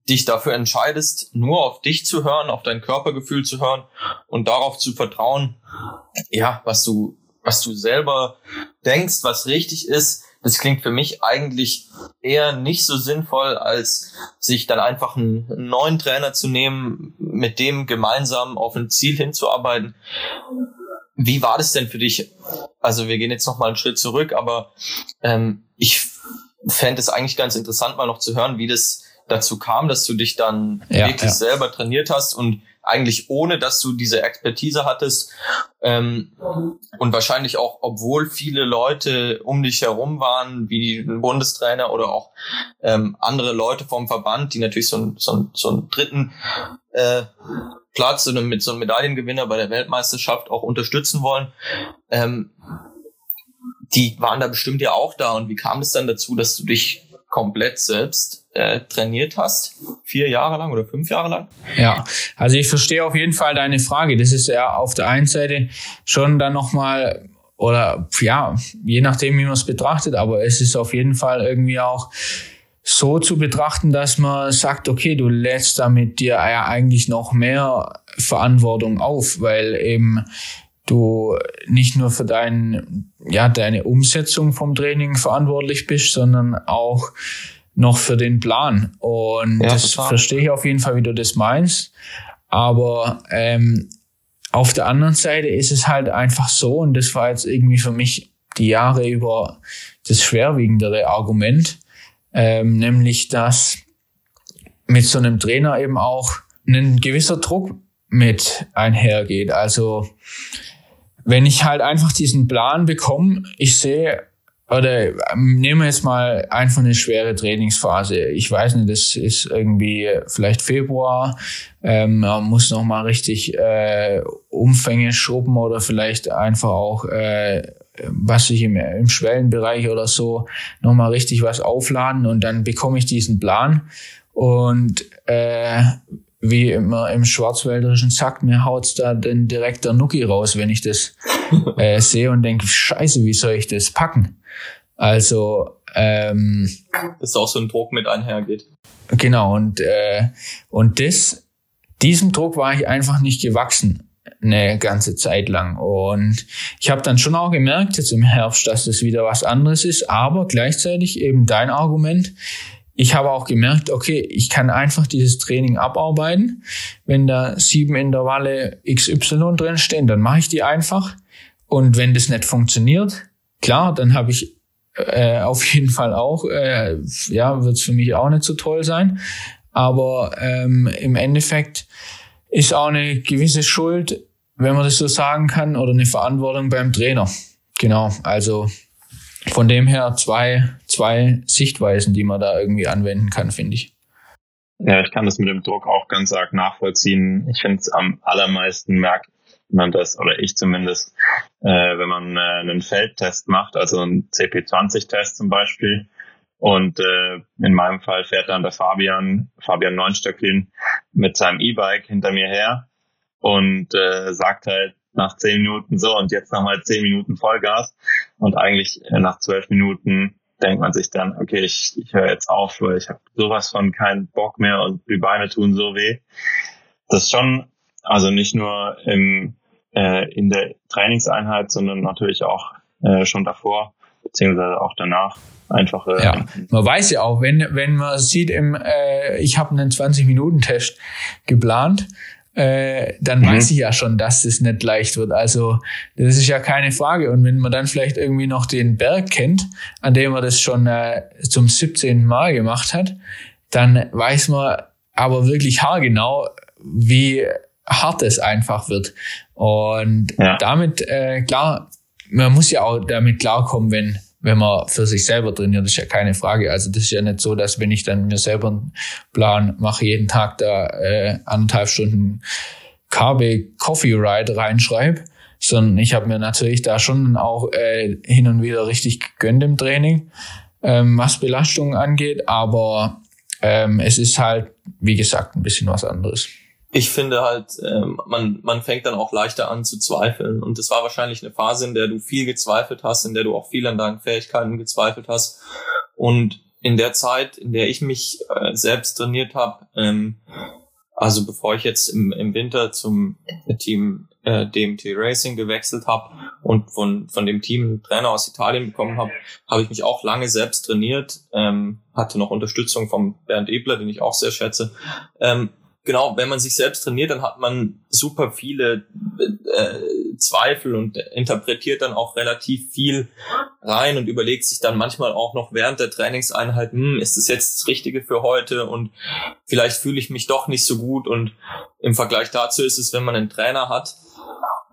dich dafür entscheidest, nur auf dich zu hören, auf dein Körpergefühl zu hören und darauf zu vertrauen, ja, was du, was du selber denkst, was richtig ist, das klingt für mich eigentlich eher nicht so sinnvoll, als sich dann einfach einen neuen Trainer zu nehmen, mit dem gemeinsam auf ein Ziel hinzuarbeiten. Wie war das denn für dich? Also wir gehen jetzt noch mal einen Schritt zurück, aber ähm, ich fände es eigentlich ganz interessant, mal noch zu hören, wie das dazu kam, dass du dich dann ja, wirklich ja. selber trainiert hast und eigentlich ohne, dass du diese Expertise hattest ähm, und wahrscheinlich auch, obwohl viele Leute um dich herum waren, wie ein Bundestrainer oder auch ähm, andere Leute vom Verband, die natürlich so, ein, so, ein, so einen dritten äh, Platz und mit so einem Medaillengewinner bei der Weltmeisterschaft auch unterstützen wollen. Ähm, die waren da bestimmt ja auch da. Und wie kam es dann dazu, dass du dich komplett selbst äh, trainiert hast, vier Jahre lang oder fünf Jahre lang? Ja, also ich verstehe auf jeden Fall deine Frage. Das ist ja auf der einen Seite schon dann nochmal, oder ja, je nachdem, wie man es betrachtet, aber es ist auf jeden Fall irgendwie auch so zu betrachten, dass man sagt, okay, du lädst damit dir ja eigentlich noch mehr Verantwortung auf, weil eben du nicht nur für dein, ja, deine Umsetzung vom Training verantwortlich bist, sondern auch noch für den Plan. Und ja, das total. verstehe ich auf jeden Fall, wie du das meinst. Aber ähm, auf der anderen Seite ist es halt einfach so, und das war jetzt irgendwie für mich die Jahre über das schwerwiegendere Argument, ähm, nämlich dass mit so einem Trainer eben auch ein gewisser Druck mit einhergeht. Also wenn ich halt einfach diesen Plan bekomme, ich sehe, oder ähm, nehmen wir jetzt mal einfach eine schwere Trainingsphase. Ich weiß nicht, das ist irgendwie vielleicht Februar. Ähm, man muss noch mal richtig äh, Umfänge schrubben oder vielleicht einfach auch, äh, was ich im, im Schwellenbereich oder so, noch mal richtig was aufladen und dann bekomme ich diesen Plan Und äh, wie immer im Schwarzwälderischen sagt, mir haut's da den direkt der Nuki raus, wenn ich das äh, sehe und denke, scheiße, wie soll ich das packen? Also ähm, dass auch so ein Druck mit einhergeht. Genau, und, äh, und das, diesem Druck war ich einfach nicht gewachsen eine ganze Zeit lang. Und ich habe dann schon auch gemerkt, jetzt im Herbst, dass das wieder was anderes ist, aber gleichzeitig eben dein Argument. Ich habe auch gemerkt, okay, ich kann einfach dieses Training abarbeiten. Wenn da sieben Intervalle XY drin stehen, dann mache ich die einfach. Und wenn das nicht funktioniert, klar, dann habe ich äh, auf jeden Fall auch, äh, ja, wird es für mich auch nicht so toll sein. Aber ähm, im Endeffekt ist auch eine gewisse Schuld, wenn man das so sagen kann, oder eine Verantwortung beim Trainer. Genau, also von dem her zwei, zwei Sichtweisen, die man da irgendwie anwenden kann, finde ich. Ja, ich kann das mit dem Druck auch ganz arg nachvollziehen. Ich finde es am allermeisten merkt man das, oder ich zumindest, äh, wenn man äh, einen Feldtest macht, also einen CP20-Test zum Beispiel. Und äh, in meinem Fall fährt dann der Fabian, Fabian Neunstöcklin mit seinem E-Bike hinter mir her und äh, sagt halt nach zehn Minuten so und jetzt nochmal zehn Minuten Vollgas. Und eigentlich äh, nach zwölf Minuten denkt man sich dann, okay, ich, ich höre jetzt auf, weil ich habe sowas von keinen Bock mehr und die Beine tun so weh. Das schon, also nicht nur im äh, in der Trainingseinheit, sondern natürlich auch äh, schon davor beziehungsweise auch danach einfach. Äh, ja, man weiß ja auch, wenn wenn man sieht, im äh, ich habe einen 20 Minuten Test geplant. Äh, dann mhm. weiß ich ja schon, dass das nicht leicht wird. Also das ist ja keine Frage. Und wenn man dann vielleicht irgendwie noch den Berg kennt, an dem man das schon äh, zum 17. Mal gemacht hat, dann weiß man aber wirklich haargenau, wie hart es einfach wird. Und ja. damit, äh, klar, man muss ja auch damit klarkommen, wenn, wenn man für sich selber trainiert, ist ja keine Frage. Also das ist ja nicht so, dass wenn ich dann mir selber einen Plan mache, jeden Tag da äh, anderthalb Stunden KB Coffee Ride reinschreibe, sondern ich habe mir natürlich da schon auch äh, hin und wieder richtig gegönnt im Training, ähm, was Belastungen angeht, aber ähm, es ist halt, wie gesagt, ein bisschen was anderes ich finde halt, ähm, man, man fängt dann auch leichter an zu zweifeln. Und das war wahrscheinlich eine Phase, in der du viel gezweifelt hast, in der du auch viel an deinen Fähigkeiten gezweifelt hast. Und in der Zeit, in der ich mich äh, selbst trainiert habe, ähm, also bevor ich jetzt im, im Winter zum Team äh, DMT Racing gewechselt habe und von, von dem Team einen Trainer aus Italien bekommen habe, habe ich mich auch lange selbst trainiert, ähm, hatte noch Unterstützung vom Bernd Ebler, den ich auch sehr schätze. Ähm, genau, wenn man sich selbst trainiert, dann hat man super viele äh, Zweifel und interpretiert dann auch relativ viel rein und überlegt sich dann manchmal auch noch während der Trainingseinheit, hm, ist das jetzt das Richtige für heute und vielleicht fühle ich mich doch nicht so gut und im Vergleich dazu ist es, wenn man einen Trainer hat,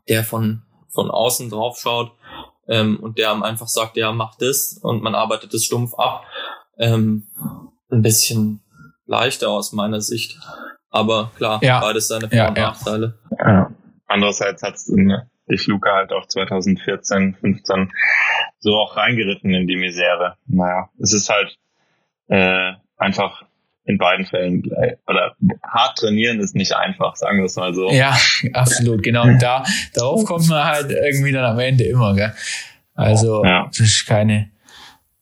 der von, von außen drauf schaut ähm, und der einfach sagt, ja, mach das und man arbeitet es stumpf ab, ähm, ein bisschen leichter aus meiner Sicht. Aber klar, ja. beides seine Vor- und ja, Nachteile. Ja. Andererseits hat dich Luca halt auch 2014, 15 so auch reingeritten in die Misere. Naja, es ist halt äh, einfach in beiden Fällen oder hart trainieren ist nicht einfach, sagen wir es mal so. Ja, absolut, genau. Und da darauf kommt man halt irgendwie dann am Ende immer, gell? Also ja. das ist keine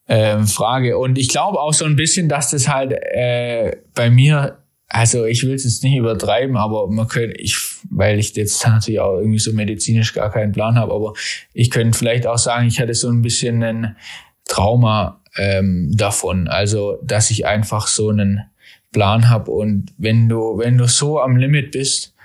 ähm, Frage. Und ich glaube auch so ein bisschen, dass das halt äh, bei mir also ich will es jetzt nicht übertreiben, aber man könnte, ich, weil ich jetzt natürlich auch irgendwie so medizinisch gar keinen Plan habe, aber ich könnte vielleicht auch sagen, ich hatte so ein bisschen ein Trauma ähm, davon. Also, dass ich einfach so einen Plan habe und wenn du, wenn du so am Limit bist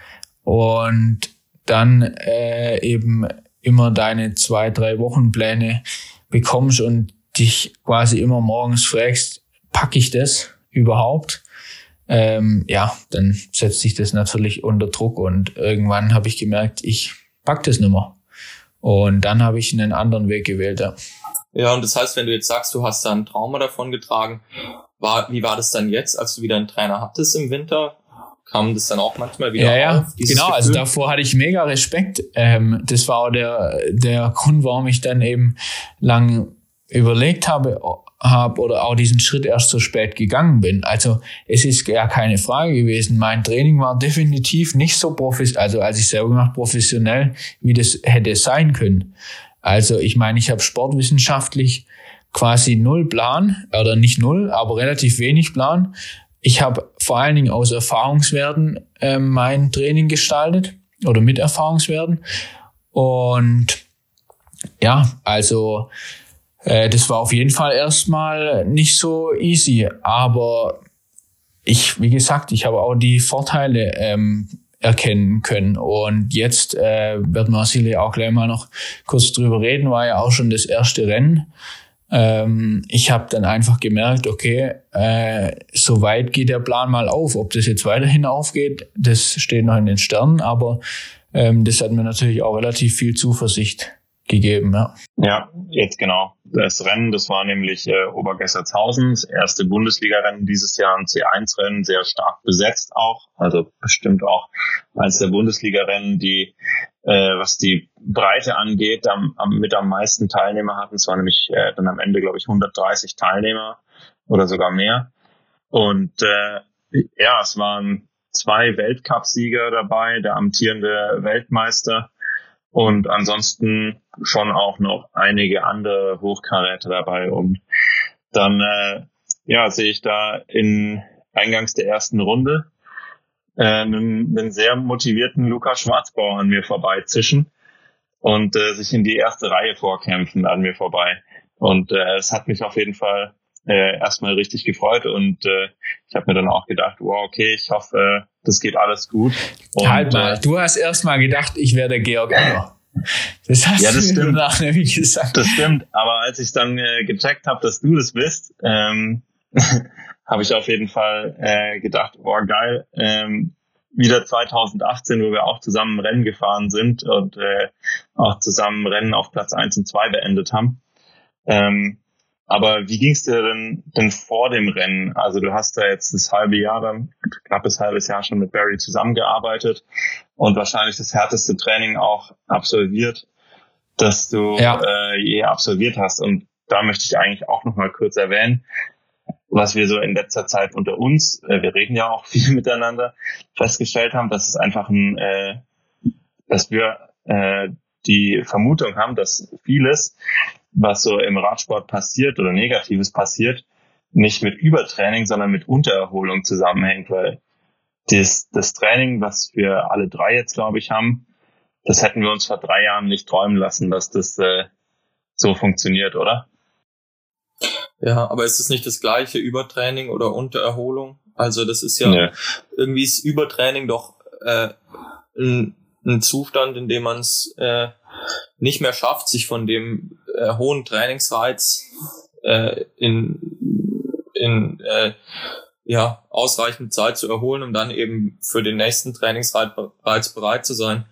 und dann äh, eben immer deine zwei, drei Wochenpläne bekommst und dich quasi immer morgens fragst, packe ich das überhaupt? Ähm, ja, dann setzt sich das natürlich unter Druck und irgendwann habe ich gemerkt, ich pack das nicht mehr. Und dann habe ich einen anderen Weg gewählt. Ja. ja, und das heißt, wenn du jetzt sagst, du hast da ein Trauma davon getragen, war, wie war das dann jetzt, als du wieder einen Trainer hattest im Winter? Kam das dann auch manchmal wieder ja, auf? Ja, genau. Also Gefühl? Also davor hatte ich mega Respekt. Ähm, das war auch der, der Grund, warum ich dann eben lang überlegt habe, habe oder auch diesen Schritt erst so spät gegangen bin. Also es ist ja keine Frage gewesen. Mein Training war definitiv nicht so professionell, also als ich selber gemacht professionell, wie das hätte sein können. Also ich meine, ich habe sportwissenschaftlich quasi null Plan oder nicht null, aber relativ wenig Plan. Ich habe vor allen Dingen aus Erfahrungswerten äh, mein Training gestaltet oder mit Erfahrungswerten. Und ja, also äh, das war auf jeden Fall erstmal nicht so easy. Aber ich, wie gesagt, ich habe auch die Vorteile ähm, erkennen können. Und jetzt äh, wird Marcille auch gleich mal noch kurz drüber reden, war ja auch schon das erste Rennen. Ähm, ich habe dann einfach gemerkt, okay, äh, so weit geht der Plan mal auf. Ob das jetzt weiterhin aufgeht, das steht noch in den Sternen, aber ähm, das hat mir natürlich auch relativ viel Zuversicht gegeben, ja. Ja, jetzt genau. Das Rennen, das war nämlich äh, Obergessertshausen, das erste Bundesliga-Rennen dieses Jahr, ein C1-Rennen, sehr stark besetzt auch, also bestimmt auch eines der Bundesliga-Rennen, die, äh, was die Breite angeht, am, am, mit am meisten Teilnehmer hatten. Es waren nämlich äh, dann am Ende, glaube ich, 130 Teilnehmer oder sogar mehr. Und äh, ja, es waren zwei Weltcupsieger dabei, der amtierende Weltmeister und ansonsten schon auch noch einige andere Hochkaräter dabei. Und dann äh, ja, sehe ich da in eingangs der ersten Runde äh, einen, einen sehr motivierten Lukas Schwarzbauer an mir vorbeizischen und äh, sich in die erste Reihe vorkämpfen an mir vorbei. Und äh, es hat mich auf jeden Fall äh, erstmal richtig gefreut und äh, ich habe mir dann auch gedacht, wow, okay, ich hoffe, äh, das geht alles gut. Und, halt mal, äh, du hast erstmal gedacht, ich wäre der Georg Enger. Das hast ja, das du stimmt. danach nämlich gesagt. Das stimmt, aber als ich dann äh, gecheckt habe, dass du das bist, ähm, habe ich auf jeden Fall äh, gedacht, oh geil, ähm, wieder 2018, wo wir auch zusammen Rennen gefahren sind und äh, auch zusammen Rennen auf Platz eins und zwei beendet haben. Ähm, aber wie ging es dir denn, denn vor dem Rennen? Also du hast da jetzt das halbe Jahr dann, knappes halbes Jahr schon mit Barry zusammengearbeitet und wahrscheinlich das härteste Training auch absolviert, das du ja. äh, je absolviert hast. Und da möchte ich eigentlich auch noch mal kurz erwähnen, was wir so in letzter Zeit unter uns, äh, wir reden ja auch viel miteinander, festgestellt haben, dass es einfach ein, äh, dass wir äh, die Vermutung haben, dass vieles was so im Radsport passiert oder Negatives passiert, nicht mit Übertraining, sondern mit Untererholung zusammenhängt, weil das, das Training, was wir alle drei jetzt, glaube ich, haben, das hätten wir uns vor drei Jahren nicht träumen lassen, dass das äh, so funktioniert, oder? Ja, aber ist es nicht das gleiche Übertraining oder Untererholung? Also das ist ja nee. irgendwie ist Übertraining doch äh, ein, ein Zustand, in dem man es äh, nicht mehr schafft, sich von dem äh, hohen Trainingsreiz äh, in, in äh, ja, ausreichend Zeit zu erholen, um dann eben für den nächsten Trainingsreiz bereit zu sein.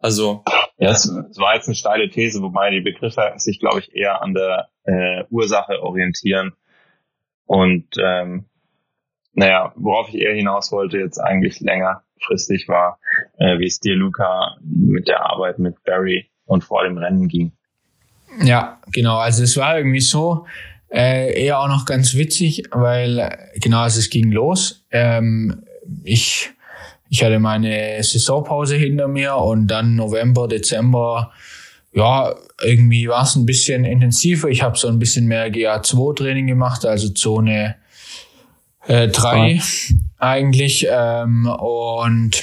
Also. Ja, es, war jetzt eine steile These, wobei die Begriffe sich, glaube ich, eher an der äh, Ursache orientieren. Und ähm, naja, worauf ich eher hinaus wollte, jetzt eigentlich längerfristig war, äh, wie es dir, Luca, mit der Arbeit mit Barry und vor dem Rennen ging. Ja, genau. Also es war irgendwie so äh, eher auch noch ganz witzig, weil genau, also es ging los. Ähm, ich ich hatte meine Saisonpause hinter mir und dann November, Dezember, ja, irgendwie war es ein bisschen intensiver. Ich habe so ein bisschen mehr GA2-Training gemacht, also Zone äh, 3 eigentlich. Ähm, und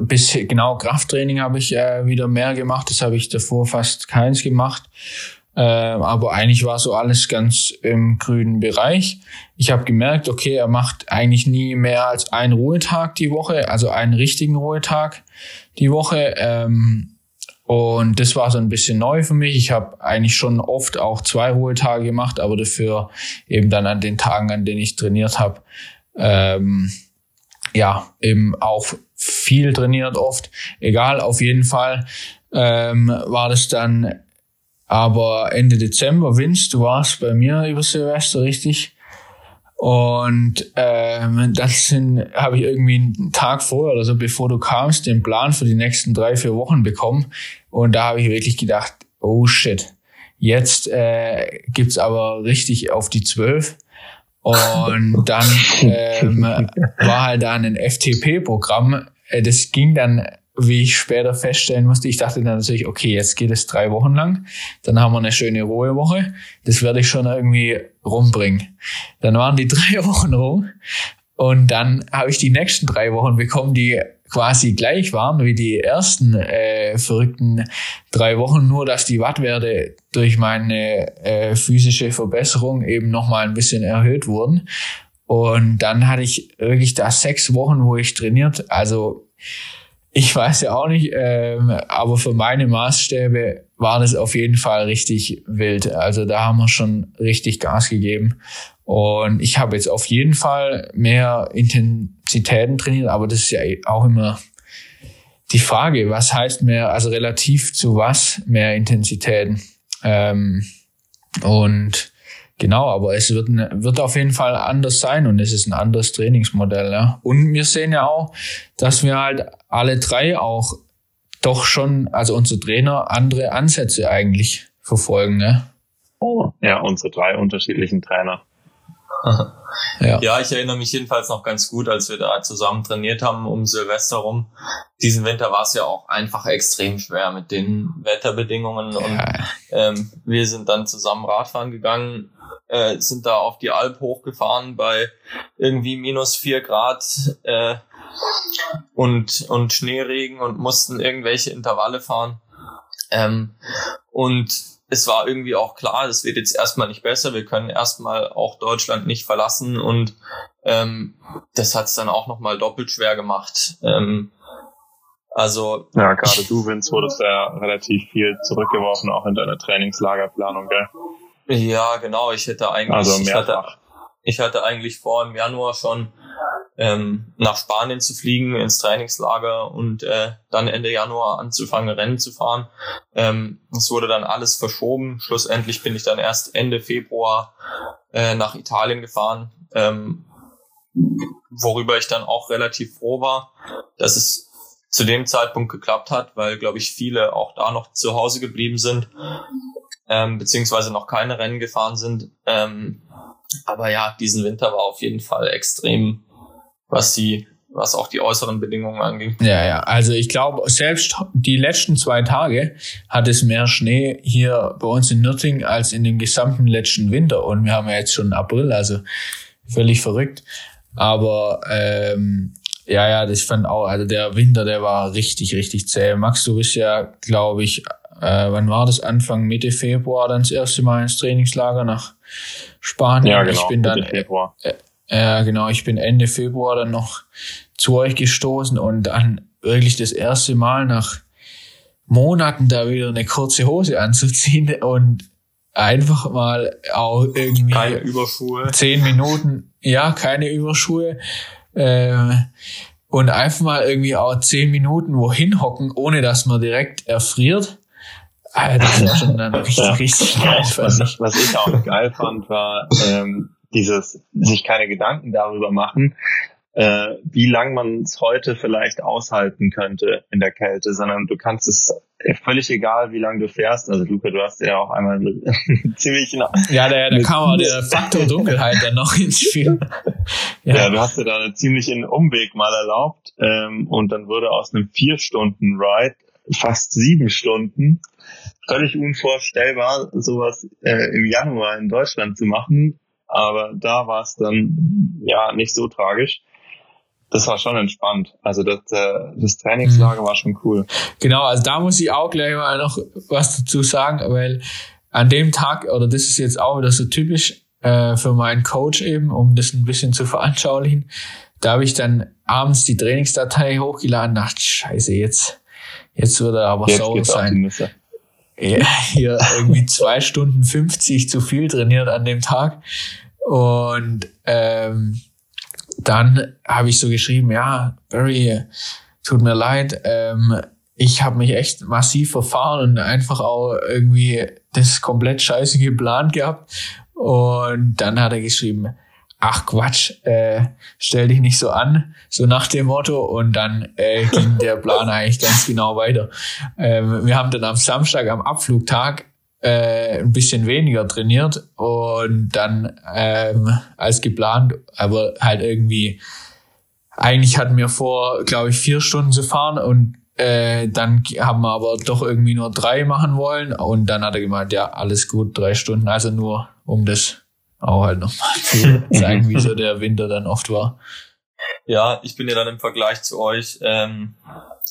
bis genau Krafttraining habe ich äh, wieder mehr gemacht. Das habe ich davor fast keins gemacht. Äh, aber eigentlich war so alles ganz im grünen Bereich. Ich habe gemerkt, okay, er macht eigentlich nie mehr als einen Ruhetag die Woche, also einen richtigen Ruhetag die Woche. Ähm, und das war so ein bisschen neu für mich. Ich habe eigentlich schon oft auch zwei Ruhetage gemacht, aber dafür eben dann an den Tagen, an denen ich trainiert habe, ähm, ja, eben auch viel trainiert oft. Egal, auf jeden Fall ähm, war das dann aber Ende Dezember, Vince, du warst bei mir über Silvester, richtig? Und ähm, das habe ich irgendwie einen Tag vorher oder so, bevor du kamst, den Plan für die nächsten drei, vier Wochen bekommen. Und da habe ich wirklich gedacht, oh shit, Jetzt äh, gibt's aber richtig auf die zwölf. Und dann ähm, war halt da ein FTP-Programm. Äh, das ging dann, wie ich später feststellen musste, ich dachte dann natürlich, okay, jetzt geht es drei Wochen lang. Dann haben wir eine schöne Ruhewoche. Das werde ich schon irgendwie rumbringen. Dann waren die drei Wochen rum. Und dann habe ich die nächsten drei Wochen bekommen, die quasi gleich waren wie die ersten äh, verrückten drei Wochen, nur dass die Wattwerte durch meine äh, physische Verbesserung eben nochmal ein bisschen erhöht wurden. Und dann hatte ich wirklich da sechs Wochen, wo ich trainiert. Also ich weiß ja auch nicht, ähm, aber für meine Maßstäbe war das auf jeden Fall richtig wild. Also da haben wir schon richtig Gas gegeben. Und ich habe jetzt auf jeden Fall mehr Intensitäten trainiert, aber das ist ja auch immer die Frage, was heißt mehr, also relativ zu was mehr Intensitäten. Ähm, und genau, aber es wird, wird auf jeden Fall anders sein und es ist ein anderes Trainingsmodell. Ja. Und wir sehen ja auch, dass wir halt alle drei auch doch schon, also unsere Trainer, andere Ansätze eigentlich verfolgen. Ne? Ja, unsere drei unterschiedlichen Trainer ja. ja, ich erinnere mich jedenfalls noch ganz gut, als wir da zusammen trainiert haben um Silvester rum. Diesen Winter war es ja auch einfach extrem schwer mit den Wetterbedingungen und ähm, wir sind dann zusammen Radfahren gegangen, äh, sind da auf die Alp hochgefahren bei irgendwie minus vier Grad äh, und, und Schneeregen und mussten irgendwelche Intervalle fahren. Ähm, und es war irgendwie auch klar, das wird jetzt erstmal nicht besser. Wir können erstmal auch Deutschland nicht verlassen und ähm, das hat es dann auch nochmal doppelt schwer gemacht. Ähm, also ja, gerade du, Vince, wurdest ja relativ viel zurückgeworfen, auch in deiner Trainingslagerplanung, gell? Ja, genau. Ich hätte eigentlich, also ich hatte, ich hatte eigentlich vor im Januar schon ähm, nach Spanien zu fliegen, ins Trainingslager und äh, dann Ende Januar anzufangen, Rennen zu fahren. Ähm, es wurde dann alles verschoben. Schlussendlich bin ich dann erst Ende Februar äh, nach Italien gefahren, ähm, worüber ich dann auch relativ froh war, dass es zu dem Zeitpunkt geklappt hat, weil, glaube ich, viele auch da noch zu Hause geblieben sind, ähm, beziehungsweise noch keine Rennen gefahren sind. Ähm, aber ja, diesen Winter war auf jeden Fall extrem was die was auch die äußeren Bedingungen anging. Ja, ja. Also ich glaube, selbst die letzten zwei Tage hat es mehr Schnee hier bei uns in Nürting als in dem gesamten letzten Winter. Und wir haben ja jetzt schon April, also völlig verrückt. Aber ähm, ja, ja, das fand auch, also der Winter, der war richtig, richtig zäh. Max, du bist ja, glaube ich, äh, wann war das? Anfang Mitte Februar dann das erste Mal ins Trainingslager nach Spanien. Ja, genau. Ich bin dann, Mitte Februar. Äh, ja, genau. Ich bin Ende Februar dann noch zu euch gestoßen und dann wirklich das erste Mal nach Monaten da wieder eine kurze Hose anzuziehen und einfach mal auch irgendwie keine Überschuhe. Zehn Minuten, ja, keine Überschuhe. Äh, und einfach mal irgendwie auch zehn Minuten wohin hocken, ohne dass man direkt erfriert. Ah, das war schon dann richtig, ja. richtig geil. Was, was ich auch geil fand, war, ähm, dieses sich keine Gedanken darüber machen, äh, wie lang man es heute vielleicht aushalten könnte in der Kälte, sondern du kannst es völlig egal, wie lange du fährst. Also Luca, du hast ja auch einmal ziemlich ja, da, da kam auch der Faktor Dunkelheit dann noch ins Spiel. ja. ja, du hast dir da einen ziemlichen Umweg mal erlaubt ähm, und dann wurde aus einem vier Stunden Ride fast sieben Stunden. Völlig unvorstellbar, sowas äh, im Januar in Deutschland zu machen aber da war es dann ja nicht so tragisch. Das war schon entspannt. Also das, äh, das Trainingslager mhm. war schon cool. Genau, also da muss ich auch gleich mal noch was dazu sagen, weil an dem Tag, oder das ist jetzt auch wieder so typisch äh, für meinen Coach eben, um das ein bisschen zu veranschaulichen, da habe ich dann abends die Trainingsdatei hochgeladen, dachte, scheiße, jetzt, jetzt wird er aber jetzt sauer sein. Ja, hier irgendwie zwei Stunden 50 zu viel trainiert an dem Tag. Und ähm, dann habe ich so geschrieben, ja, Barry, tut mir leid, ähm, ich habe mich echt massiv verfahren und einfach auch irgendwie das komplett scheiße geplant gehabt. Und dann hat er geschrieben, ach Quatsch, äh, stell dich nicht so an, so nach dem Motto. Und dann äh, ging der Plan eigentlich ganz genau weiter. Ähm, wir haben dann am Samstag, am Abflugtag, äh, ein bisschen weniger trainiert und dann ähm, als geplant, aber halt irgendwie, eigentlich hatten wir vor, glaube ich, vier Stunden zu fahren und äh, dann haben wir aber doch irgendwie nur drei machen wollen und dann hat er gemeint, ja, alles gut, drei Stunden, also nur um das auch halt nochmal zu zeigen, wie so der Winter dann oft war. Ja, ich bin ja dann im Vergleich zu euch ähm,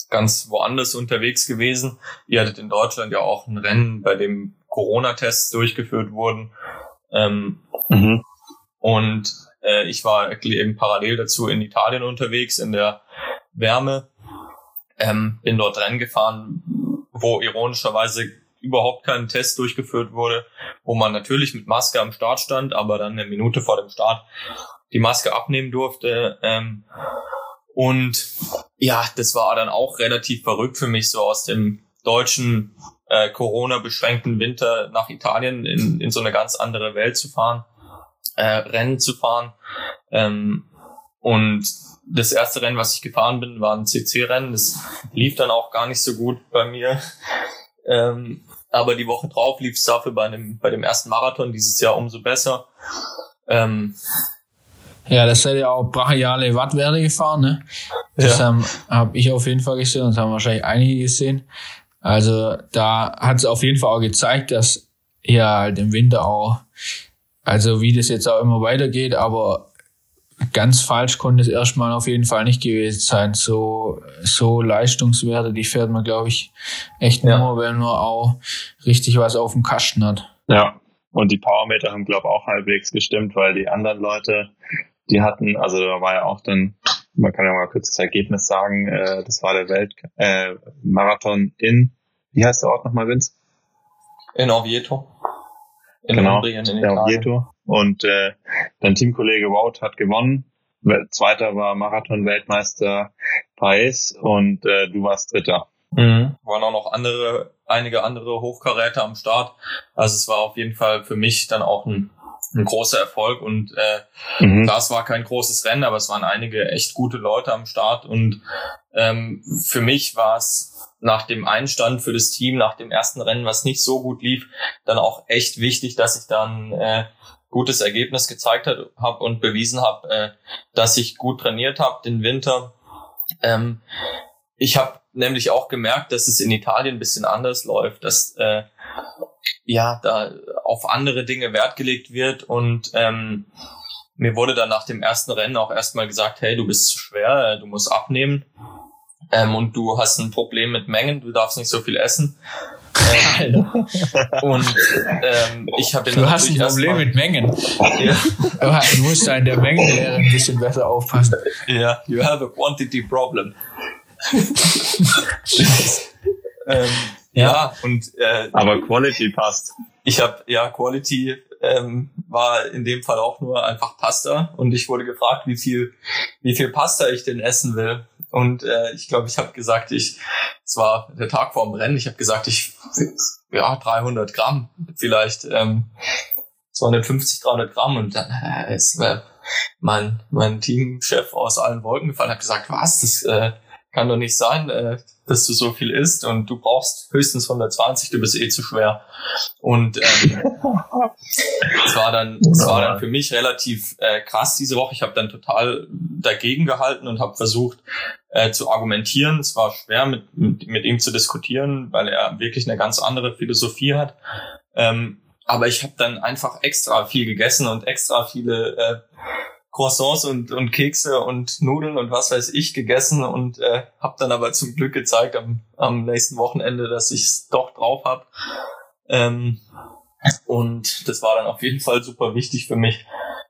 ganz woanders unterwegs gewesen. Ihr hattet in Deutschland ja auch ein Rennen, bei dem Corona-Tests durchgeführt wurden. Ähm, mhm. Und äh, ich war eben parallel dazu in Italien unterwegs, in der Wärme. Ähm, bin dort Rennen gefahren, wo ironischerweise überhaupt kein Test durchgeführt wurde, wo man natürlich mit Maske am Start stand, aber dann eine Minute vor dem Start die Maske abnehmen durfte. Ähm, und ja, das war dann auch relativ verrückt für mich, so aus dem deutschen äh, Corona-beschränkten Winter nach Italien in, in so eine ganz andere Welt zu fahren, äh, Rennen zu fahren. Ähm, und das erste Rennen, was ich gefahren bin, war ein CC-Rennen. Das lief dann auch gar nicht so gut bei mir. Ähm, aber die Woche drauf lief es dafür bei, einem, bei dem ersten Marathon dieses Jahr umso besser. Ähm, ja, das seid ja auch brachiale Wattwerte gefahren, ne? Das ja. habe hab ich auf jeden Fall gesehen und das haben wahrscheinlich einige gesehen. Also da hat es auf jeden Fall auch gezeigt, dass ja halt im Winter auch, also wie das jetzt auch immer weitergeht, aber ganz falsch konnte es erstmal auf jeden Fall nicht gewesen sein. So, so Leistungswerte, die fährt man, glaube ich, echt ja. nur, wenn man auch richtig was auf dem Kasten hat. Ja, und die Powermeter haben, glaube ich, auch halbwegs gestimmt, weil die anderen Leute, die hatten, also da war ja auch dann, man kann ja mal kurz das Ergebnis sagen, äh, das war der Weltmarathon äh, in, wie heißt der Ort nochmal, Vince? In Oviedo. In genau, Umbrien, in der Oviedo. Und äh, dein Teamkollege Wout hat gewonnen. Zweiter war Marathon-Weltmeister Paes und äh, du warst Dritter. Mhm. Waren auch noch andere, einige andere Hochkaräter am Start. Also es war auf jeden Fall für mich dann auch ein, ein großer Erfolg und äh, mhm. klar, es war kein großes Rennen, aber es waren einige echt gute Leute am Start und ähm, für mich war es nach dem Einstand für das Team, nach dem ersten Rennen, was nicht so gut lief, dann auch echt wichtig, dass ich dann äh, gutes Ergebnis gezeigt habe und bewiesen habe, äh, dass ich gut trainiert habe den Winter. Ähm, ich habe nämlich auch gemerkt, dass es in Italien ein bisschen anders läuft, dass äh, ja da auf andere Dinge Wert gelegt wird und ähm, mir wurde dann nach dem ersten Rennen auch erstmal gesagt, hey, du bist zu schwer, äh, du musst abnehmen ähm, und du hast ein Problem mit Mengen, du darfst nicht so viel essen. Ähm, und ähm, ich habe Du hast ein Problem mit Mengen. Ja. Du musst da in der Mengenlehre ein bisschen besser aufpassen. Ja, you have a quantity problem. ähm, ja. ja, und äh, aber Quality passt. Ich habe ja Quality ähm, war in dem Fall auch nur einfach Pasta und ich wurde gefragt, wie viel wie viel Pasta ich denn essen will. Und äh, ich glaube, ich habe gesagt, ich, es war der Tag vor dem Rennen, ich habe gesagt, ich, ja, 300 Gramm vielleicht, ähm, 250, 300 Gramm. Und dann äh, ist äh, mein, mein Teamchef aus allen Wolken gefallen, hat gesagt, was, das äh, kann doch nicht sein, äh, dass du so viel isst und du brauchst höchstens 120, du bist eh zu schwer. Und ähm, es war dann, es war dann für mich relativ äh, krass diese Woche. Ich habe dann total dagegen gehalten und habe versucht äh, zu argumentieren. Es war schwer mit, mit, mit ihm zu diskutieren, weil er wirklich eine ganz andere Philosophie hat. Ähm, aber ich habe dann einfach extra viel gegessen und extra viele äh, Croissants und, und Kekse und Nudeln und was weiß ich gegessen und äh, habe dann aber zum Glück gezeigt am, am nächsten Wochenende, dass ich es doch drauf habe. Ähm, und das war dann auf jeden Fall super wichtig für mich,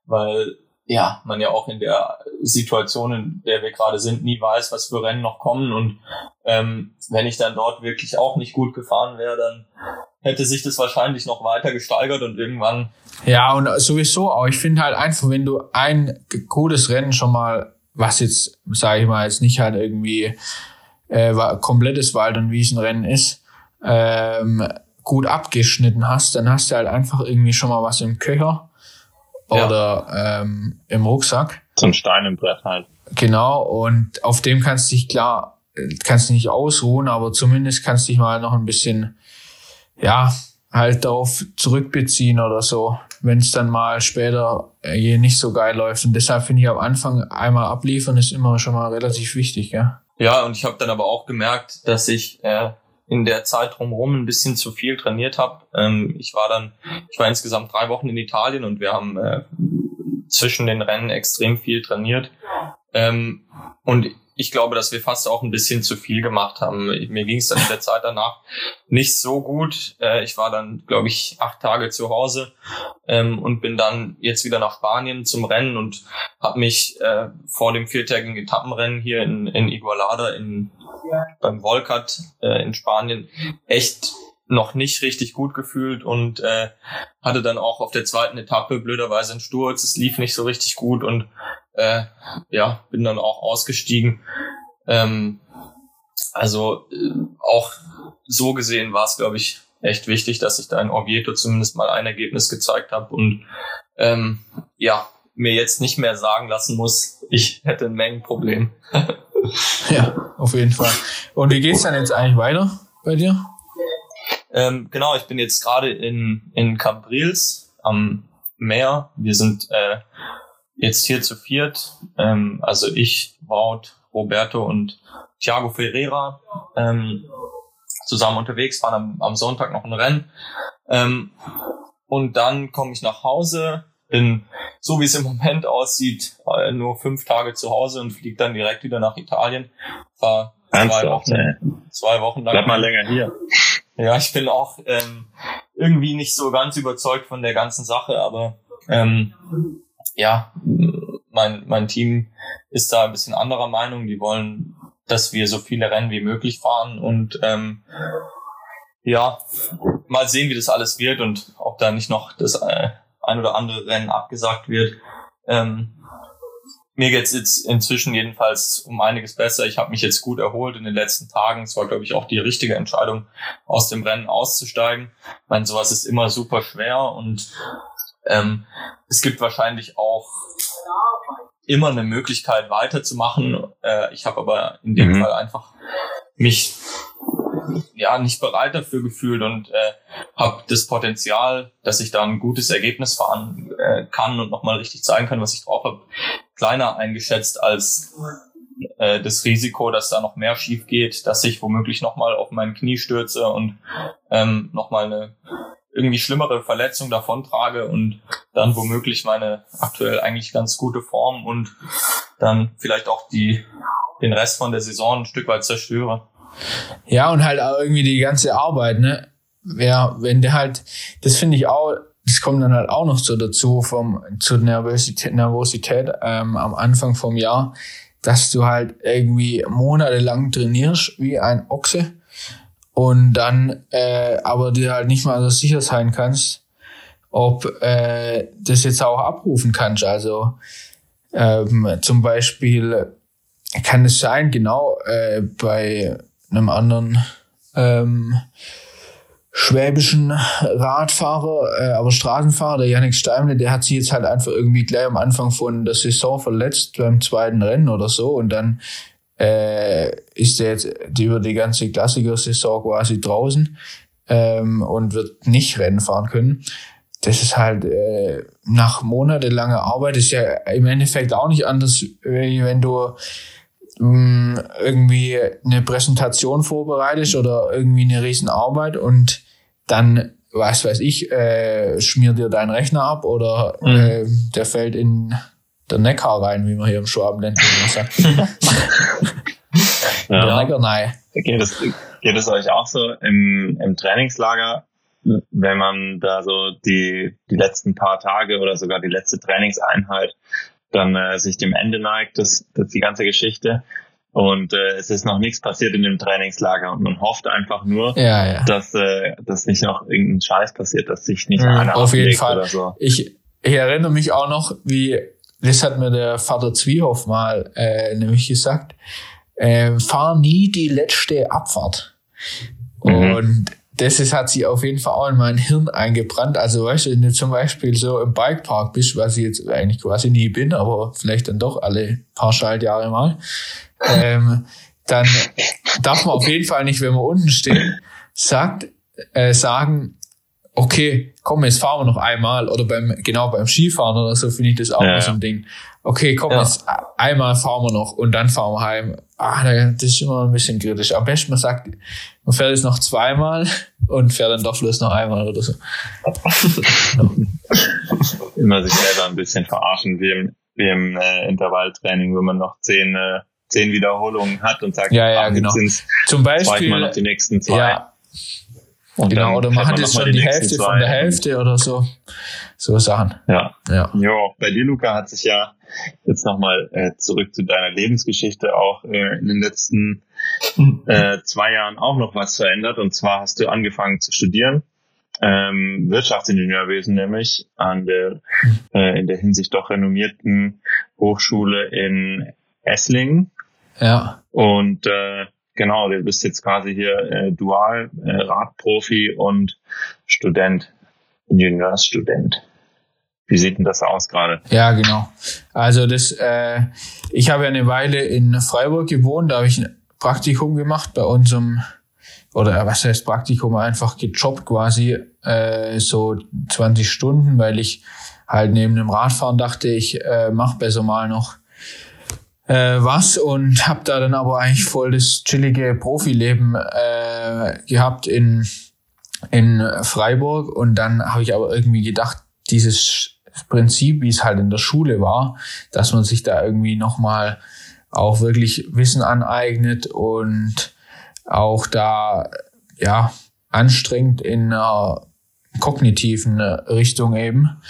weil ja, man ja auch in der Situation, in der wir gerade sind, nie weiß, was für Rennen noch kommen. Und ähm, wenn ich dann dort wirklich auch nicht gut gefahren wäre, dann hätte sich das wahrscheinlich noch weiter gesteigert und irgendwann. Ja, und sowieso auch. Ich finde halt einfach, wenn du ein gutes Rennen schon mal, was jetzt, sage ich mal, jetzt nicht halt irgendwie äh, komplettes Wald- und Wiesenrennen ist, ähm, gut abgeschnitten hast, dann hast du halt einfach irgendwie schon mal was im Köcher oder ja. ähm, im Rucksack. Ein Stein im Brett halt. Genau, und auf dem kannst du dich klar, kannst du nicht ausruhen, aber zumindest kannst du dich mal noch ein bisschen, ja, halt darauf zurückbeziehen oder so, wenn es dann mal später äh, nicht so geil läuft. Und deshalb finde ich am Anfang einmal abliefern ist immer schon mal relativ wichtig, ja. Ja, und ich habe dann aber auch gemerkt, dass ich äh, in der Zeit drumherum ein bisschen zu viel trainiert habe. Ähm, ich war dann, ich war insgesamt drei Wochen in Italien und wir haben äh, zwischen den Rennen extrem viel trainiert. Ähm, und ich glaube, dass wir fast auch ein bisschen zu viel gemacht haben. Mir ging es dann in der Zeit danach nicht so gut. Äh, ich war dann, glaube ich, acht Tage zu Hause ähm, und bin dann jetzt wieder nach Spanien zum Rennen und habe mich äh, vor dem viertägigen Etappenrennen hier in, in Igualada in, beim Volcat äh, in Spanien echt noch nicht richtig gut gefühlt und äh, hatte dann auch auf der zweiten Etappe blöderweise einen Sturz. Es lief nicht so richtig gut und äh, ja, bin dann auch ausgestiegen. Ähm, also äh, auch so gesehen war es, glaube ich, echt wichtig, dass ich da in Orvieto zumindest mal ein Ergebnis gezeigt habe und ähm, ja, mir jetzt nicht mehr sagen lassen muss, ich hätte ein Mengenproblem. ja, auf jeden Fall. Und wie geht's dann jetzt eigentlich weiter bei dir? Ähm, genau, ich bin jetzt gerade in, in Cambrils am Meer. Wir sind äh, jetzt hier zu viert. Ähm, also ich, Wout, Roberto und Thiago Ferreira ähm, zusammen unterwegs, fahren am, am Sonntag noch ein Rennen. Ähm, und dann komme ich nach Hause, bin, so wie es im Moment aussieht, äh, nur fünf Tage zu Hause und fliege dann direkt wieder nach Italien. War zwei Wochen, zwei Wochen lang. Bleib mal länger hier. Ja, ich bin auch ähm, irgendwie nicht so ganz überzeugt von der ganzen Sache, aber ähm, ja, mein, mein Team ist da ein bisschen anderer Meinung. Die wollen, dass wir so viele Rennen wie möglich fahren und ähm, ja, mal sehen, wie das alles wird und ob da nicht noch das äh, ein oder andere Rennen abgesagt wird. Ähm, mir geht's jetzt inzwischen jedenfalls um einiges besser. Ich habe mich jetzt gut erholt in den letzten Tagen. Es war, glaube ich, auch die richtige Entscheidung, aus dem Rennen auszusteigen. Ich meine, sowas ist immer super schwer und ähm, es gibt wahrscheinlich auch immer eine Möglichkeit weiterzumachen. Äh, ich habe aber in dem mhm. Fall einfach mich ja nicht bereit dafür gefühlt und äh, habe das Potenzial, dass ich da ein gutes Ergebnis fahren äh, kann und nochmal richtig zeigen kann, was ich drauf habe, kleiner eingeschätzt als äh, das Risiko, dass da noch mehr schief geht, dass ich womöglich nochmal auf mein Knie stürze und ähm, nochmal eine irgendwie schlimmere Verletzung davontrage und dann womöglich meine aktuell eigentlich ganz gute Form und dann vielleicht auch die den Rest von der Saison ein Stück weit zerstöre. Ja, und halt auch irgendwie die ganze Arbeit, ne? Ja, wenn der halt, das finde ich auch, das kommt dann halt auch noch so dazu vom zur Nervosität, Nervosität ähm, am Anfang vom Jahr, dass du halt irgendwie monatelang trainierst wie ein Ochse und dann äh, aber dir halt nicht mal so sicher sein kannst, ob äh, das jetzt auch abrufen kannst. Also ähm, zum Beispiel kann es sein, genau äh, bei einem anderen ähm, schwäbischen Radfahrer, äh, aber Straßenfahrer, der Yannick Steimle, der hat sich jetzt halt einfach irgendwie gleich am Anfang von der Saison verletzt beim zweiten Rennen oder so und dann äh, ist er jetzt über die ganze Klassiker-Saison quasi draußen ähm, und wird nicht Rennen fahren können. Das ist halt äh, nach monatelanger Arbeit ist ja im Endeffekt auch nicht anders, wenn du mh, mm, irgendwie eine Präsentation vorbereitest oder irgendwie eine riesen Arbeit und dann was weiß ich, äh, schmiert dir dein Rechner ab oder mhm. äh, der fällt in der Neckar rein, wie man hier im Schwabenland sagt. ja. Der Neckar, nein. Geht es, geht es euch auch so im, im Trainingslager, wenn man da so die, die letzten paar Tage oder sogar die letzte Trainingseinheit dann äh, sich dem Ende neigt, das, das die ganze Geschichte. Und äh, es ist noch nichts passiert in dem Trainingslager und man hofft einfach nur, ja, ja. dass äh, dass nicht noch irgendein Scheiß passiert, dass sich nicht mhm, einer auf jeden Fall. oder so. Ich, ich erinnere mich auch noch, wie das hat mir der Vater Zwiehoff mal äh, nämlich gesagt, äh, fahr nie die letzte Abfahrt. Mhm. Und das ist, hat sich auf jeden Fall auch in mein Hirn eingebrannt. Also weißt du, wenn du zum Beispiel so im Bikepark bist, was ich jetzt eigentlich quasi nie bin, aber vielleicht dann doch alle paar Schaltjahre mal, ähm, dann darf man auf jeden Fall nicht, wenn wir unten stehen, sagt, äh, sagen, okay, komm, jetzt fahren wir noch einmal. Oder beim, genau beim Skifahren oder so finde ich das auch Ja, so ein Ding. Okay, komm, Ja. jetzt einmal fahren wir noch und dann fahren wir heim. Ah, das ist immer ein bisschen kritisch. Am besten man sagt, man fährt jetzt noch zweimal und fährt dann doch bloß noch einmal oder so. Immer sich selber ein bisschen verarschen, wie im, wie im äh, Intervalltraining, wenn man noch zehn, äh, zehn Wiederholungen hat und sagt, Ja, ja, genau. Zum Beispiel, mal noch die nächsten zwei. ja, Und genau, dann oder noch jetzt schon die nächsten Hälfte zwei. von der Hälfte oder so. So Sachen. Ja. Ja. Jo, bei dir, Luca, hat sich ja jetzt nochmal äh, zurück zu deiner Lebensgeschichte auch äh, in den letzten äh, zwei Jahren auch noch was verändert. Und zwar hast du angefangen zu studieren. Ähm, Wirtschaftsingenieurwesen nämlich an der äh, in der Hinsicht doch renommierten Hochschule in Esslingen. Ja. Und äh, genau, du bist jetzt quasi hier äh, Dual, äh, Radprofi und Student, Ingenieursstudent. Wie sieht denn das aus gerade? Ja, genau. Also das, äh, ich habe ja eine Weile in Freiburg gewohnt, da habe ich ein Praktikum gemacht bei unserem, oder was heißt Praktikum, einfach gejobbt quasi, äh, so 20 Stunden, weil ich halt neben dem Radfahren dachte, ich äh, mache besser mal noch äh, was und habe da dann aber eigentlich voll das chillige Profileben äh, gehabt in, in Freiburg und dann habe ich aber irgendwie gedacht, dieses Prinzip, wie es halt in der Schule war, dass man sich da irgendwie nochmal auch wirklich Wissen aneignet und auch da ja anstrengt in einer kognitiven Richtung eben.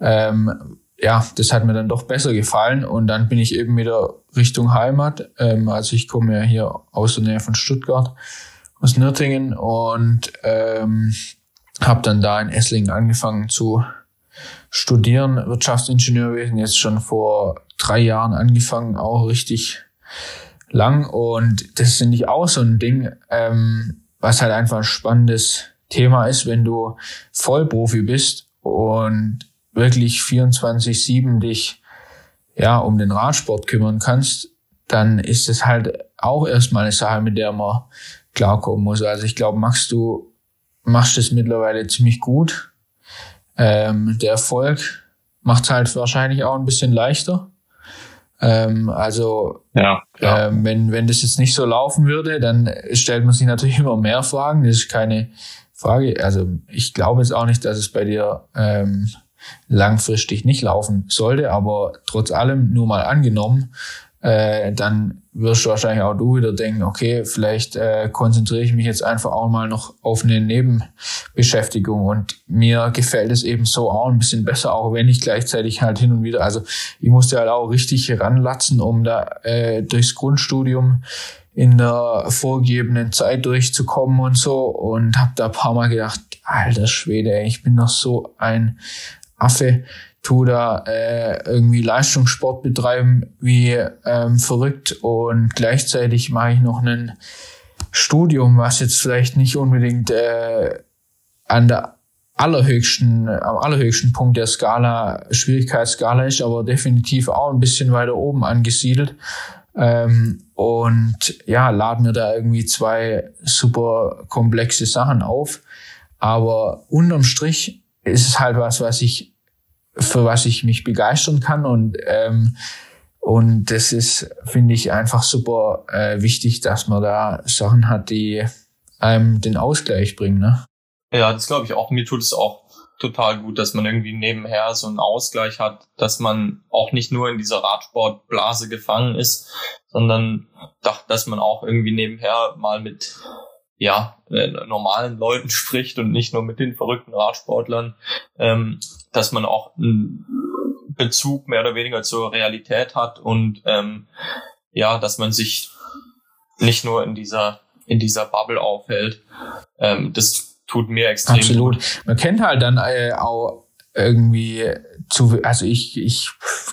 Ähm, ja, das hat mir dann doch besser gefallen und dann bin ich eben wieder Richtung Heimat. Ähm, also ich komme ja hier aus der Nähe von Stuttgart, aus Nürtingen und ähm, habe dann da in Esslingen angefangen zu studieren, Wirtschaftsingenieurwesen, jetzt schon vor drei Jahren angefangen, auch richtig lang. Und das finde ich auch so ein Ding, ähm, was halt einfach ein spannendes Thema ist, wenn du Vollprofi bist und wirklich 24-7 dich ja um den Radsport kümmern kannst, dann ist es halt auch erstmal eine Sache, mit der man klarkommen muss. Also ich glaube, Max, du machst es mittlerweile ziemlich gut. Ähm, der Erfolg macht es halt wahrscheinlich auch ein bisschen leichter. Ähm, also Ja, ja. ähm, wenn, wenn das jetzt nicht so laufen würde, dann stellt man sich natürlich immer mehr Fragen. Das ist keine Frage. Also ich glaube jetzt auch nicht, dass es bei dir ähm, langfristig nicht laufen sollte, aber trotz allem nur mal angenommen, äh, dann wirst du wahrscheinlich auch du wieder denken, okay, vielleicht äh, konzentriere ich mich jetzt einfach auch mal noch auf eine Nebenbeschäftigung und mir gefällt es eben so auch ein bisschen besser, auch wenn ich gleichzeitig halt hin und wieder, also ich musste halt auch richtig heranlatzen, um da äh, durchs Grundstudium in der vorgegebenen Zeit durchzukommen und so und habe da ein paar Mal gedacht, alter Schwede, ich bin noch so ein Affe, tu da äh, irgendwie Leistungssport betreiben wie ähm, verrückt und gleichzeitig mache ich noch ein Studium, was jetzt vielleicht nicht unbedingt äh, an der allerhöchsten, am allerhöchsten Punkt der Skala, Schwierigkeitsskala ist, aber definitiv auch ein bisschen weiter oben angesiedelt. Ähm, und ja, laden mir da irgendwie zwei super komplexe Sachen auf. Aber unterm Strich ist es halt was, was ich, für was ich mich begeistern kann und, ähm, und das ist, finde ich, einfach super äh, wichtig, dass man da Sachen hat, die einem den Ausgleich bringen, ne? Ja, das glaube ich auch. Mir tut es auch total gut, dass man irgendwie nebenher so einen Ausgleich hat, dass man auch nicht nur in dieser Radsportblase gefangen ist, sondern dass man auch irgendwie nebenher mal mit ja, äh, normalen Leuten spricht und nicht nur mit den verrückten Radsportlern, ähm, dass man auch einen Bezug mehr oder weniger zur Realität hat und ähm, ja, dass man sich nicht nur in dieser in dieser Bubble aufhält. Ähm, das tut mir extrem Absolut. gut. Man kennt halt dann äh, auch irgendwie zu, also ich, ich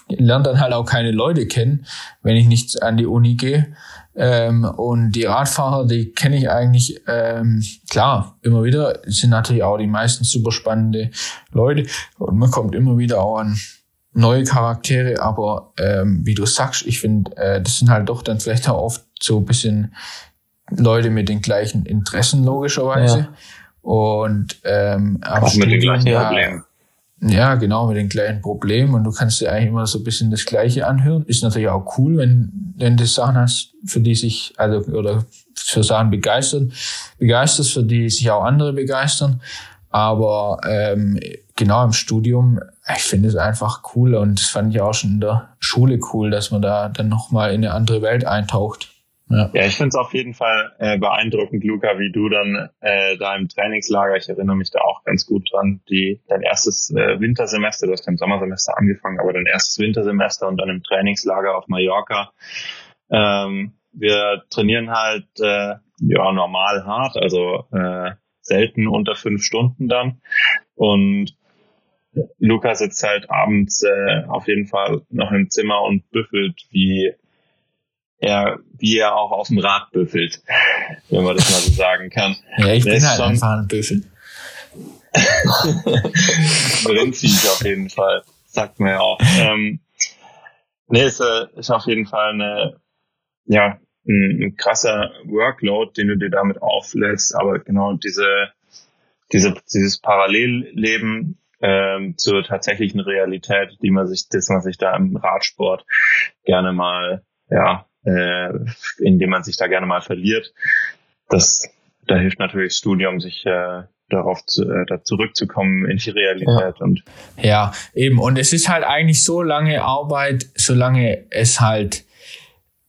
lerne dann halt auch keine Leute kennen, wenn ich nicht an die Uni gehe. Ähm, und die Radfahrer, die kenne ich eigentlich, ähm, klar, immer wieder, sind natürlich auch die meisten super spannende Leute und man kommt immer wieder auch an neue Charaktere, aber ähm, wie du sagst, ich finde, äh, das sind halt doch dann vielleicht auch oft so ein bisschen Leute mit den gleichen Interessen logischerweise. Ja. Und ähm, Auch mit den gleichen Problemen. Ja, genau, mit den gleichen Problemen. Und du kannst dir eigentlich immer so ein bisschen das Gleiche anhören. Ist natürlich auch cool, wenn, wenn du Sachen hast, für die sich, also, oder für Sachen begeistern, begeisterst, für die sich auch andere begeistern. Aber ähm, genau im Studium, ich finde es einfach cool und das fand ich auch schon in der Schule cool, dass man da dann nochmal in eine andere Welt eintaucht. Ja, ja ich finde es auf jeden Fall äh, beeindruckend, Luca, wie du dann äh, da im Trainingslager, ich erinnere mich da auch ganz gut dran, die dein erstes äh, Wintersemester, du hast im Sommersemester angefangen, aber dein erstes Wintersemester und dann im Trainingslager auf Mallorca. Ähm, wir trainieren halt äh, ja normal hart, also äh, selten unter fünf Stunden dann. Und Luca sitzt halt abends äh, auf jeden Fall noch im Zimmer und büffelt, wie er, wie er auch auf dem Rad büffelt, wenn man das mal so sagen kann. Ja, ich Der bin halt einfach ein Büffel. Rindviech auf jeden Fall, sagt man ja auch. Ähm, nee, ist, äh, ist auf jeden Fall eine, ja, ein, ein krasser Workload, den du dir damit auflädst, aber genau diese, diese, dieses Parallelleben ähm, zur tatsächlichen Realität, die man sich, das man sich da im Radsport gerne mal, ja, äh, indem man sich da gerne mal verliert. Das, da hilft natürlich das Studium, sich äh, darauf zu, äh, da zurückzukommen in die Realität ja. und ja eben und es ist halt eigentlich so lange Arbeit, solange es halt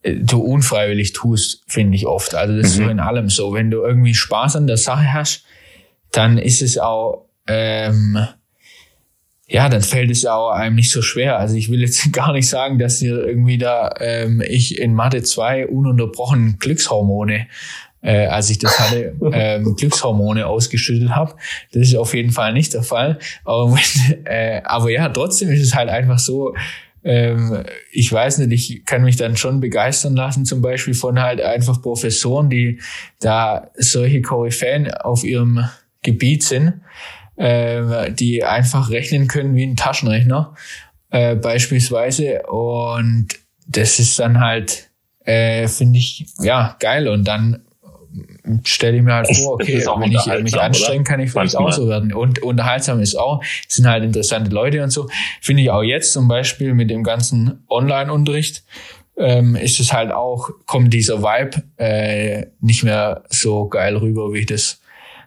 äh, du unfreiwillig tust, finde ich oft. Also das mhm. ist so mhm. in allem so. Wenn du irgendwie Spaß an der Sache hast, dann ist es auch, ähm, ja, dann fällt es auch einem nicht so schwer. Also ich will jetzt gar nicht sagen, dass hier irgendwie da ähm, ich in Mathe 2 ununterbrochen Glückshormone, äh, als ich das hatte, ähm, Glückshormone ausgeschüttet habe. Das ist auf jeden Fall nicht der Fall. Aber, äh, aber ja, trotzdem ist es halt einfach so, ähm, ich weiß nicht, ich kann mich dann schon begeistern lassen, zum Beispiel von halt einfach Professoren, die da solche Koryphäen auf ihrem Gebiet sind, äh, die einfach rechnen können wie ein Taschenrechner, äh, beispielsweise. Und das ist dann halt, äh, finde ich, ja, geil. Und dann stelle ich mir halt vor, okay, wenn ich mich anstrenge, kann ich vielleicht auch so werden. Und unterhaltsam ist auch, sind halt interessante Leute und so. Finde ich auch jetzt zum Beispiel mit dem ganzen Online-Unterricht, ähm, ist es halt auch, kommt dieser Vibe äh, nicht mehr so geil rüber, wie das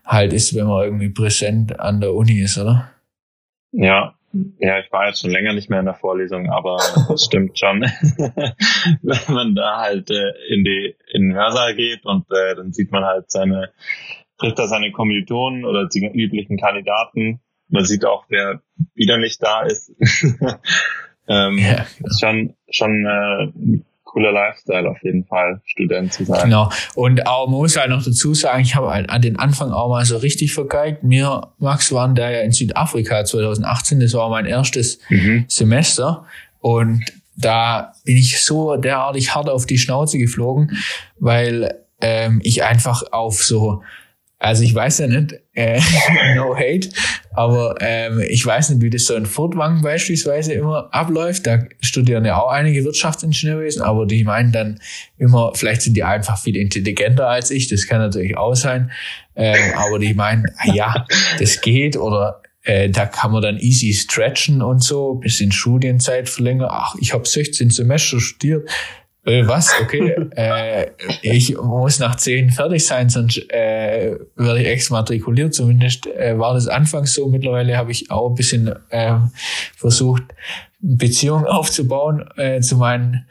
halt ist, wenn man irgendwie präsent an der Uni ist, oder? Ja, ja, ich war jetzt schon länger nicht mehr in der Vorlesung, aber es stimmt schon. Wenn man da halt äh, in die in den Hörsaal geht und äh, dann sieht man halt seine, trifft da seine Kommilitonen oder die üblichen Kandidaten. Man sieht auch, wer wieder nicht da ist. ähm, ja, genau. Ist schon schon äh, cooler Lifestyle auf jeden Fall, Student zu sein. Genau. Und auch, man muss halt noch dazu sagen, ich habe halt an den Anfang auch mal so richtig vergeigt. Mir, Max, waren da ja in Südafrika 2018, das war mein erstes mhm. Semester. Und da bin ich so derartig hart auf die Schnauze geflogen, weil ähm, ich einfach auf so also ich weiß ja nicht, äh, no hate, aber ähm, ich weiß nicht, wie das so in Furtwangen beispielsweise immer abläuft. Da studieren ja auch einige Wirtschaftsingenieurwesen, aber die meinen dann immer, vielleicht sind die einfach viel intelligenter als ich, das kann natürlich auch sein, ähm, aber die meinen, ah, ja, das geht oder äh, da kann man dann easy stretchen und so, bisschen Studienzeit verlängern. Ach, ich habe 16 Semester studiert äh, was? Okay. äh, ich muss nach zehn fertig sein, sonst äh, werde ich exmatrikuliert. Zumindest äh, war das anfangs so. Mittlerweile habe ich auch ein bisschen äh, versucht, Beziehungen aufzubauen äh, zu meinen,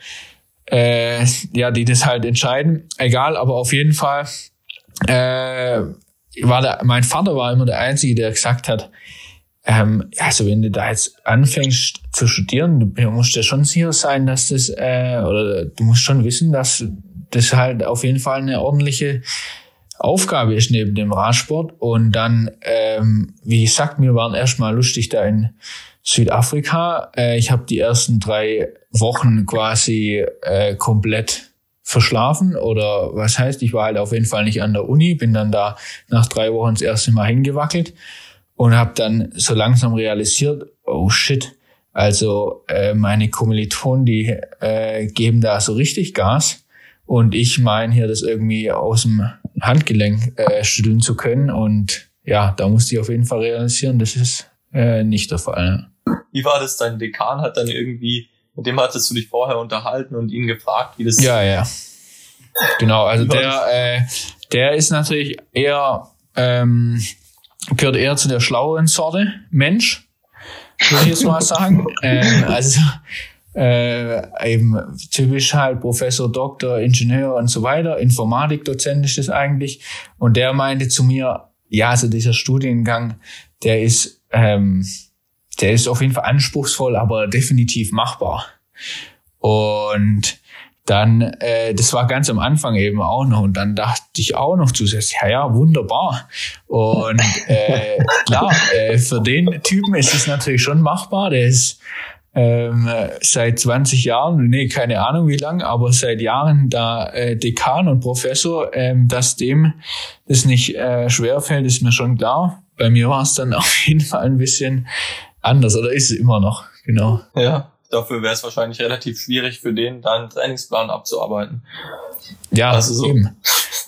äh, ja, die das halt entscheiden. Egal, aber auf jeden Fall äh, war der, mein Vater war immer der Einzige, der gesagt hat, ähm, also wenn du da jetzt anfängst zu studieren, du musst ja schon sicher sein, dass das, äh, oder du musst schon wissen, dass das halt auf jeden Fall eine ordentliche Aufgabe ist neben dem Radsport. Und dann, ähm, wie gesagt, wir waren erstmal lustig da in Südafrika. Äh, ich habe die ersten drei Wochen quasi äh, komplett verschlafen oder was heißt, ich war halt auf jeden Fall nicht an der Uni, bin dann da nach drei Wochen das erste Mal hingewackelt und habe dann so langsam realisiert, oh shit, also äh, meine Kommilitonen, die äh, geben da so richtig Gas und ich meine hier das irgendwie aus dem Handgelenk äh, schütteln zu können und ja, da musste ich auf jeden Fall realisieren, das ist äh, nicht der Fall. Wie war das? Dein Dekan hat dann irgendwie, mit dem hattest du dich vorher unterhalten und ihn gefragt, wie das. Ja, ja. Genau, also der, äh, der ist natürlich eher, ähm, gehört eher zu der schlaueren Sorte Mensch, würde ich jetzt mal sagen. ähm, also äh, eben typisch halt Professor, Doktor, Ingenieur und so weiter, Informatikdozent ist das eigentlich. Und der meinte zu mir, ja, also dieser Studiengang, der ist, ähm, der ist auf jeden Fall anspruchsvoll, aber definitiv machbar. Und dann, äh, das war ganz am Anfang eben auch noch und dann dachte ich auch noch zusätzlich, ja, ja, wunderbar. Und äh, klar, äh, für den Typen ist es natürlich schon machbar. Der ist ähm, seit 20 Jahren, nee, keine Ahnung wie lang, aber seit Jahren da äh, Dekan und Professor, ähm, dass dem das nicht äh, schwerfällt, ist mir schon klar. Bei mir war es dann auf jeden Fall ein bisschen anders oder ist es immer noch, genau. Ja, dafür wäre es wahrscheinlich relativ schwierig für den, da einen Trainingsplan abzuarbeiten. Ja, also so. eben.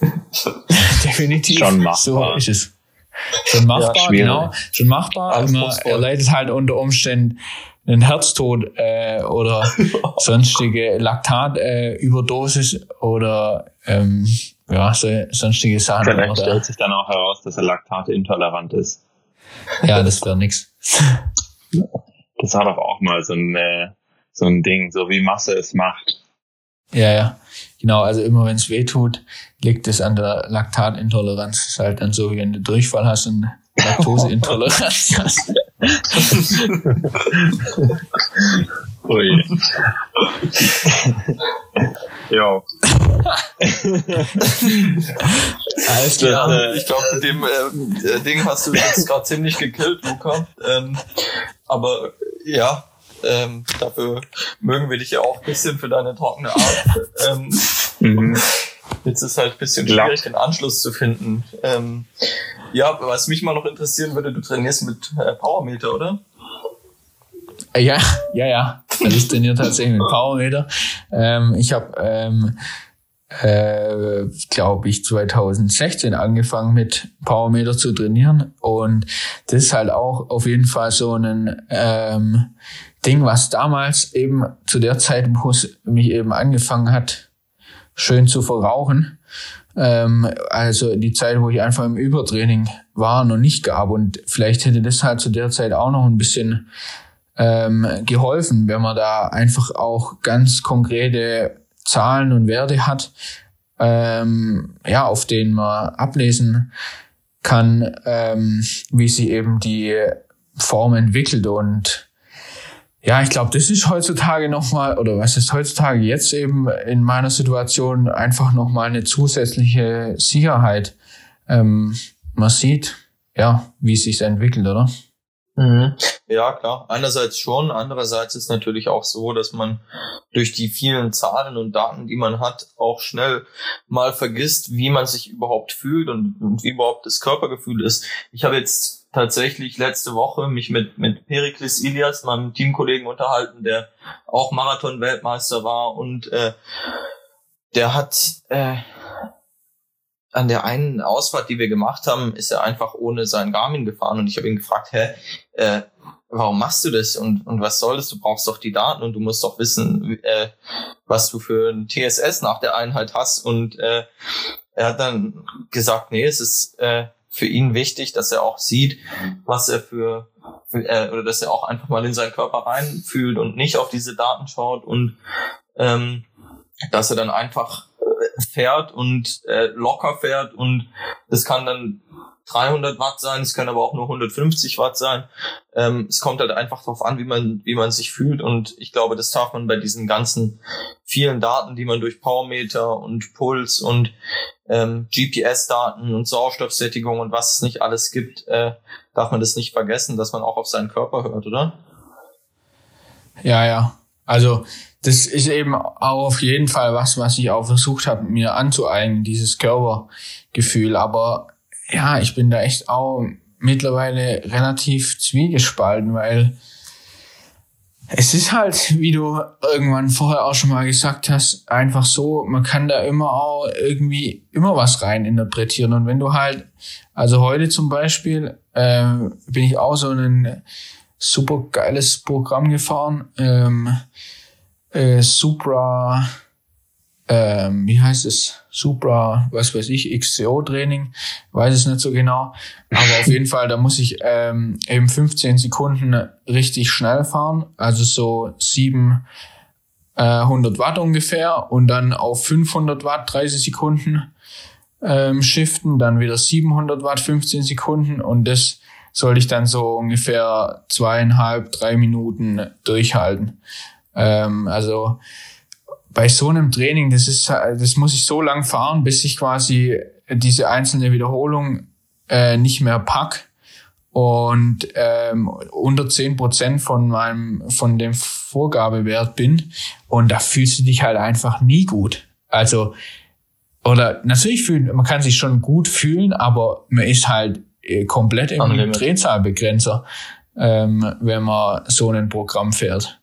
Definitiv. Schon machbar. So ist es. Schon machbar, ja, genau. Schon machbar. Er leidet halt unter Umständen einen Herztod äh, oder sonstige Laktatüberdosis äh, oder ähm, ja, so, sonstige Sachen. Vielleicht oder, stellt sich dann auch heraus, dass er laktateintolerant ist. Ja, das wäre nix. Das hat doch auch mal so ein, äh, so ein Ding, so wie Masse es macht. Ja, ja. Genau, also immer wenn es weh tut, liegt es an der Laktatintoleranz. Das ist halt dann so, wie wenn du Durchfall hast und Laktoseintoleranz hast. Ui. ja. Alles klar. Ja, ich glaube, mit dem äh, Ding hast du jetzt gerade ziemlich gekillt, Luca. Ähm, aber ja, ähm, dafür mögen wir dich ja auch ein bisschen für deine trockene Art. Ähm, mhm. Jetzt ist halt ein bisschen schwierig, den Anschluss zu finden. Ähm, ja, was mich mal noch interessieren würde, du trainierst mit äh, Powermeter, oder? Ja, ja, ja. Also ich trainiere tatsächlich mit Powermeter. Ähm, ich habe, ähm, äh, glaube ich, 2016 angefangen mit Powermeter zu trainieren. Und das ist halt auch auf jeden Fall so ein ähm, Ding, was damals eben zu der Zeit, wo es mich eben angefangen hat, schön zu verrauchen. Ähm, also die Zeit, wo ich einfach im Übertraining war, noch nicht gab. Und vielleicht hätte das halt zu der Zeit auch noch ein bisschen ähm, geholfen, wenn man da einfach auch ganz konkrete Zahlen und Werte hat, ähm, ja, auf denen man ablesen kann, ähm, wie sich eben die Form entwickelt und ja, ich glaube, das ist heutzutage nochmal, oder was ist heutzutage jetzt eben in meiner Situation einfach nochmal eine zusätzliche Sicherheit. Ähm, man sieht, ja, wie es sich entwickelt, oder? Mhm. Ja, klar. Einerseits schon, andererseits ist natürlich auch so, dass man durch die vielen Zahlen und Daten, die man hat, auch schnell mal vergisst, wie man sich überhaupt fühlt und, und wie überhaupt das Körpergefühl ist. Ich habe jetzt tatsächlich letzte Woche mich mit, mit Perikles Ilias, meinem Teamkollegen, unterhalten, der auch Marathon-Weltmeister war und äh, der hat äh, an der einen Ausfahrt, die wir gemacht haben, ist er einfach ohne sein Garmin gefahren und ich habe ihn gefragt, hä, äh, warum machst du das und, und was soll das? Du brauchst doch die Daten und du musst doch wissen, äh, was du für ein TSS nach der Einheit hast und äh, er hat dann gesagt, nee, es ist äh, für ihn wichtig, dass er auch sieht, was er für, für äh, oder dass er auch einfach mal in seinen Körper reinfühlt und nicht auf diese Daten schaut und ähm, dass er dann einfach fährt und äh, locker fährt und das kann dann 300 Watt sein, es können aber auch nur 150 Watt sein. Ähm, es kommt halt einfach darauf an, wie man, wie man sich fühlt. Und ich glaube, das darf man bei diesen ganzen vielen Daten, die man durch Powermeter und Puls und ähm, GPS-Daten und Sauerstoffsättigung und was es nicht alles gibt, äh, darf man das nicht vergessen, dass man auch auf seinen Körper hört, oder? Ja, ja. Also das ist eben auch auf jeden Fall was, was ich auch versucht habe, mir anzueignen, dieses Körpergefühl. Aber ja, ich bin da echt auch mittlerweile relativ zwiegespalten, weil es ist halt, wie du irgendwann vorher auch schon mal gesagt hast, einfach so, man kann da immer auch irgendwie immer was rein interpretieren. Und wenn du halt, also heute zum Beispiel, äh, bin ich auch so ein super geiles Programm gefahren, ähm, äh, Supra, ähm, wie heißt es, Supra, was weiß ich, XCO-Training, weiß es nicht so genau. Aber auf jeden Fall, da muss ich ähm, eben 15 Sekunden richtig schnell fahren, also so 700 äh, Watt ungefähr und dann auf 500 Watt 30 Sekunden ähm, shiften, dann wieder 700 Watt 15 Sekunden und das sollte ich dann so ungefähr zweieinhalb, drei Minuten durchhalten. Ähm, also bei so einem Training, das ist, das muss ich so lang fahren, bis ich quasi diese einzelne Wiederholung äh, nicht mehr pack und ähm, unter zehn Prozent von meinem, von dem Vorgabewert bin. Und da fühlst du dich halt einfach nie gut. Also, oder natürlich fühlen, man kann sich schon gut fühlen, aber man ist halt äh, komplett im Drehzahlbegrenzer, ähm, wenn man so ein Programm fährt.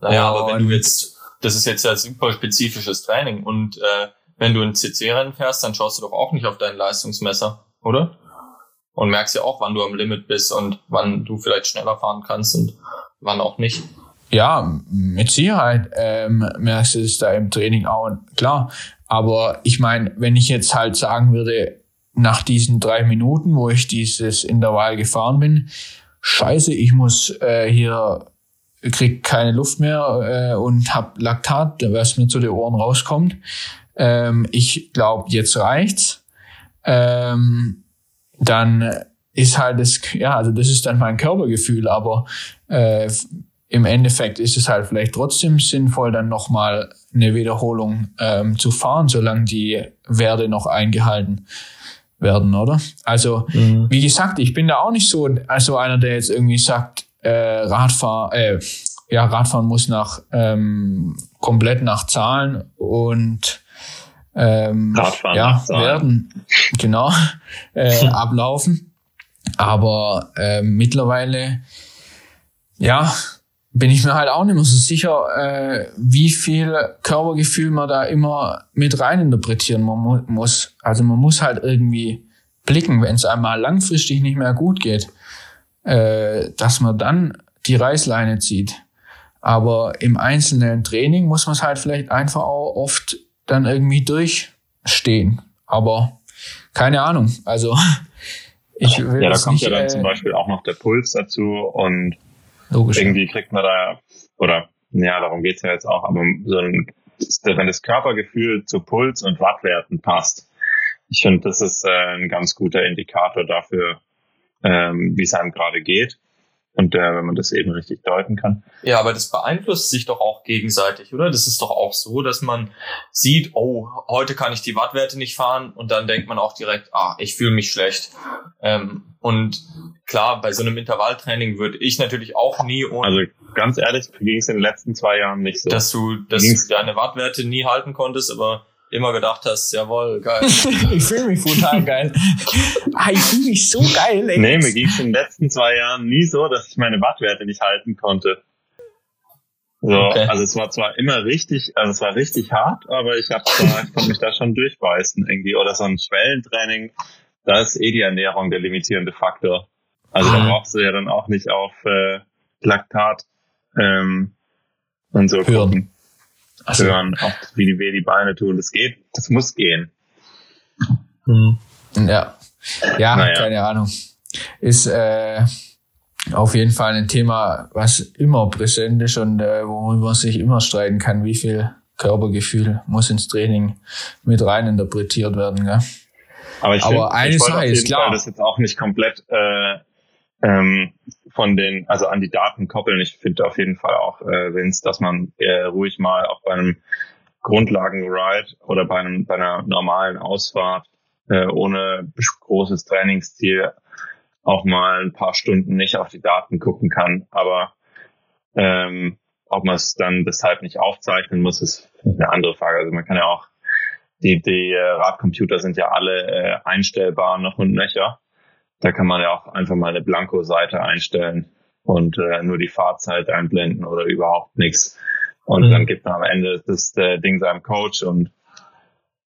Naja, aber wenn du jetzt das ist jetzt ein super spezifisches Training. Und äh, wenn du ein CC-Rennen fährst, dann schaust du doch auch nicht auf dein Leistungsmesser, oder? Und merkst ja auch, wann du am Limit bist und wann du vielleicht schneller fahren kannst und wann auch nicht. Ja, mit Sicherheit ähm, merkst du es da im Training auch, klar. Aber ich meine, wenn ich jetzt halt sagen würde, nach diesen drei Minuten, wo ich dieses Intervall gefahren bin, scheiße, ich muss äh, hier krieg keine Luft mehr äh, und hab Laktat, was mir zu den Ohren rauskommt. Ähm, ich glaube, jetzt reicht's. Ähm, dann ist halt das, ja, also das ist dann mein Körpergefühl, aber äh, im Endeffekt ist es halt vielleicht trotzdem sinnvoll, dann nochmal eine Wiederholung ähm, zu fahren, solange die Werte noch eingehalten werden, oder? Also, mhm. wie gesagt, ich bin da auch nicht so also einer, der jetzt irgendwie sagt, äh, Radfahr, äh, ja, Radfahren muss nach ähm, komplett nach Zahlen und ähm, Radfahren ja, werden genau äh, ablaufen. Aber äh, mittlerweile ja bin ich mir halt auch nicht mehr so sicher, äh, wie viel Körpergefühl man da immer mit rein interpretieren man muss. Also man muss halt irgendwie blicken, wenn es einmal langfristig nicht mehr gut geht äh, dass man dann die Reißleine zieht. Aber im einzelnen Training muss man es halt vielleicht einfach auch oft dann irgendwie durchstehen. Aber keine Ahnung. Also ich will Ja, da kommt nicht, ja dann äh, zum Beispiel auch noch der Puls dazu und logisch. irgendwie kriegt man da, oder ja, darum geht's ja jetzt auch, aber so ein, wenn das Körpergefühl zu Puls und Wattwerten passt, ich finde, das ist äh, ein ganz guter Indikator dafür, ähm, wie es einem gerade geht. Und äh, wenn man das eben richtig deuten kann. Ja, aber das beeinflusst sich doch auch gegenseitig, oder? Das ist doch auch so, dass man sieht, oh, heute kann ich die Wattwerte nicht fahren und dann denkt man auch direkt, ah, ich fühle mich schlecht. Ähm, und klar, bei so einem Intervalltraining würde ich natürlich auch nie ohne. Also ganz ehrlich, ging es in den letzten zwei Jahren nicht so. Dass du, dass du deine Wattwerte nie halten konntest, aber immer gedacht hast, jawohl, geil. ich fühle mich brutal geil. ah, ich fühle mich so geil, ey. Nee, mir ging es in den letzten zwei Jahren nie so, dass ich meine Wattwerte nicht halten konnte. So, okay. also es war zwar immer richtig, also es war richtig hart, aber ich hab zwar, ich konnte mich da schon durchbeißen irgendwie. Oder so ein Schwellentraining, da ist eh die Ernährung der limitierende Faktor. Also ah. da brauchst du ja dann auch nicht auf äh, Laktat ähm, und so Hören. gucken so. hören, auch wie die weh die Beine tun. Das geht, das muss gehen. Hm. Ja. Ja, naja. keine Ahnung. Ist äh, auf jeden Fall ein Thema, was immer präsent ist und äh, worüber man sich immer streiten kann, wie viel Körpergefühl muss ins Training mit rein interpretiert werden. Gell? Aber, ich Aber find, eine ich Sache ist klar. Fall das jetzt auch nicht komplett äh, ähm, von den, also an die Daten koppeln. Ich finde auf jeden Fall auch, äh, Vince, dass man äh, ruhig mal auch bei einem Grundlagen-Ride oder bei einem bei einer normalen Ausfahrt äh, ohne großes Trainingsziel auch mal ein paar Stunden nicht auf die Daten gucken kann. Aber ähm, ob man es dann deshalb nicht aufzeichnen muss, ist eine andere Frage. Also man kann ja auch die, die äh, Radcomputer sind ja alle äh, einstellbar noch und nöcher da kann man ja auch einfach mal eine Blanko-Seite einstellen, und äh, nur die Fahrzeit einblenden oder überhaupt nichts. Und mhm. dann gibt man am Ende das äh, Ding seinem Coach und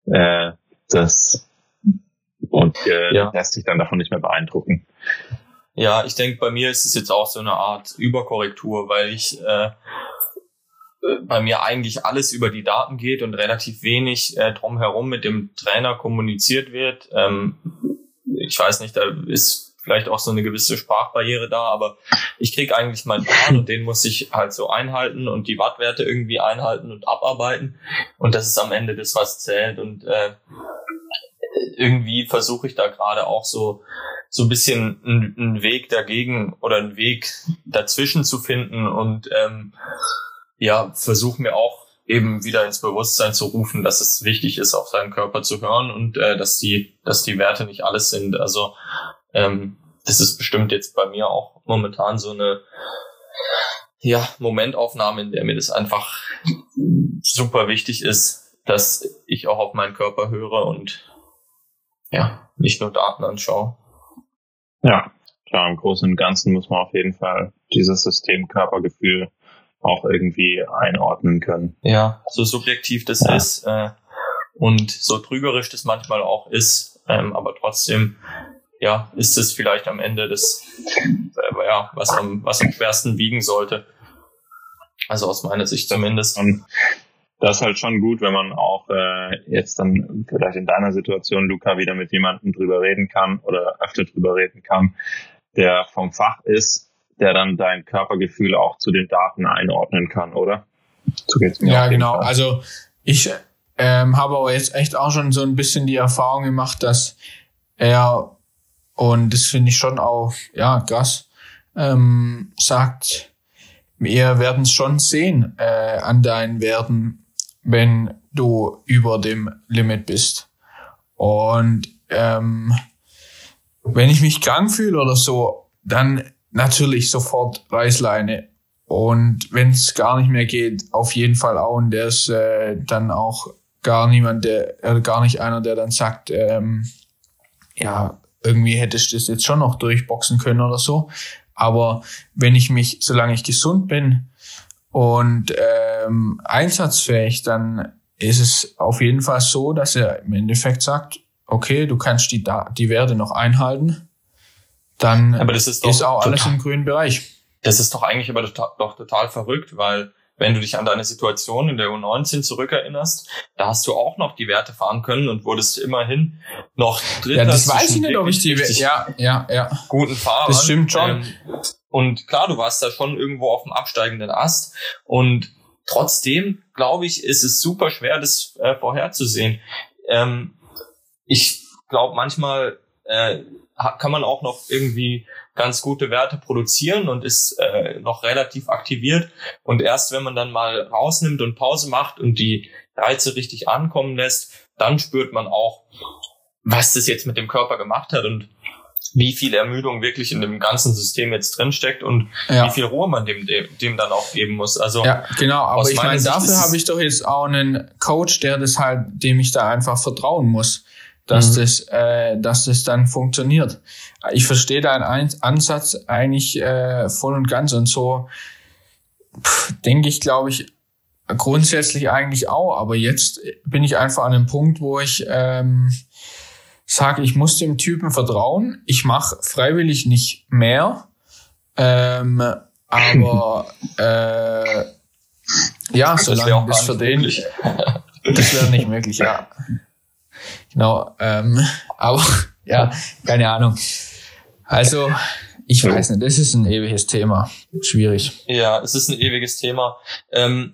äh, das und äh, ja. lässt sich dann davon nicht mehr beeindrucken. Ja, ich denke, bei mir ist es jetzt auch so eine Art Überkorrektur, weil ich äh, bei mir eigentlich alles über die Daten geht und relativ wenig äh, drumherum mit dem Trainer kommuniziert wird. Ähm, ich weiß nicht, da ist vielleicht auch so eine gewisse Sprachbarriere da, aber ich krieg eigentlich meinen Plan und den muss ich halt so einhalten und die Wattwerte irgendwie einhalten und abarbeiten. Und das ist am Ende das, was zählt. Und äh, irgendwie versuche ich da gerade auch so so ein bisschen einen Weg dagegen oder einen Weg dazwischen zu finden und ähm, ja, versuche mir auch eben wieder ins Bewusstsein zu rufen, dass es wichtig ist, auf seinen Körper zu hören und äh, dass die, dass die Werte nicht alles sind. Also ähm, das ist bestimmt jetzt bei mir auch momentan so eine ja, Momentaufnahme, in der mir das einfach super wichtig ist, dass ich auch auf meinen Körper höre und ja, nicht nur Daten anschaue. Ja, klar, im Großen und Ganzen muss man auf jeden Fall dieses System Körpergefühl auch irgendwie einordnen können. Ja, so subjektiv das ja. ist äh, und so trügerisch das manchmal auch ist, ähm, aber trotzdem ja, ist es vielleicht am Ende das, äh, ja, was am, was am schwersten wiegen sollte. Also aus meiner Sicht zumindest. Und das ist halt schon gut, wenn man auch äh, jetzt dann vielleicht in deiner Situation, Luca, wieder mit jemandem drüber reden kann oder öfter drüber reden kann, der vom Fach ist, der dann dein Körpergefühl auch zu den Daten einordnen kann, oder? So geht's mir ja, genau. Fall. Also ich ähm, habe aber jetzt echt auch schon so ein bisschen die Erfahrung gemacht, dass er und das finde ich schon auch, ja, krass. Ähm, sagt, wir werden es schon sehen äh, an deinen Werten, wenn du über dem Limit bist. Und ähm, wenn ich mich krank fühle oder so, dann natürlich sofort Reißleine. Und wenn es gar nicht mehr geht, auf jeden Fall auch. Und der ist äh, dann auch gar niemand, der, äh, gar nicht einer, der dann sagt, ähm, ja, irgendwie hättest du das jetzt schon noch durchboxen können oder so. Aber wenn ich mich, solange ich gesund bin und ähm, einsatzfähig, dann ist es auf jeden Fall so, dass er im Endeffekt sagt, okay, du kannst die, die Werte noch einhalten, dann aber das ist, doch ist auch alles im grünen Bereich. Das ist doch eigentlich aber doch total verrückt, weil wenn du dich an deine Situation in der U19 zurückerinnerst, da hast du auch noch die Werte fahren können und wurdest immerhin noch Dritter. Ja, das weiß ich nicht, ob ich die, ja, ja, ja. Guten Fahrern. Das stimmt schon. Ähm, und klar, du warst da schon irgendwo auf dem absteigenden Ast und trotzdem, glaube ich, ist es super schwer, das äh, vorherzusehen. Ähm, ich glaube, manchmal äh, kann man auch noch irgendwie ganz gute Werte produzieren und ist äh, noch relativ aktiviert. Und erst wenn man dann mal rausnimmt und Pause macht und die Reize richtig ankommen lässt, dann spürt man auch, was das jetzt mit dem Körper gemacht hat und wie viel Ermüdung wirklich in dem ganzen System jetzt drinsteckt und ja. wie viel Ruhe man dem, dem, dann auch geben muss. Also ja, genau, aber ich meine, dafür habe ich doch jetzt auch einen Coach, der das halt, dem ich da einfach vertrauen muss dass mhm. das, äh, dass das dann funktioniert. Ich verstehe deinen Ansatz eigentlich äh, voll und ganz und so denke ich, glaube ich, grundsätzlich eigentlich auch. Aber jetzt bin ich einfach an einem Punkt, wo ich ähm, sage, ich muss dem Typen vertrauen. Ich mache freiwillig nicht mehr. Ähm, aber äh, ja, solange das für den, das wäre nicht möglich, ja. Genau, ähm, aber ja, keine Ahnung. Also, ich weiß nicht, das ist ein ewiges Thema. Schwierig. Ja, es ist ein ewiges Thema. Ähm,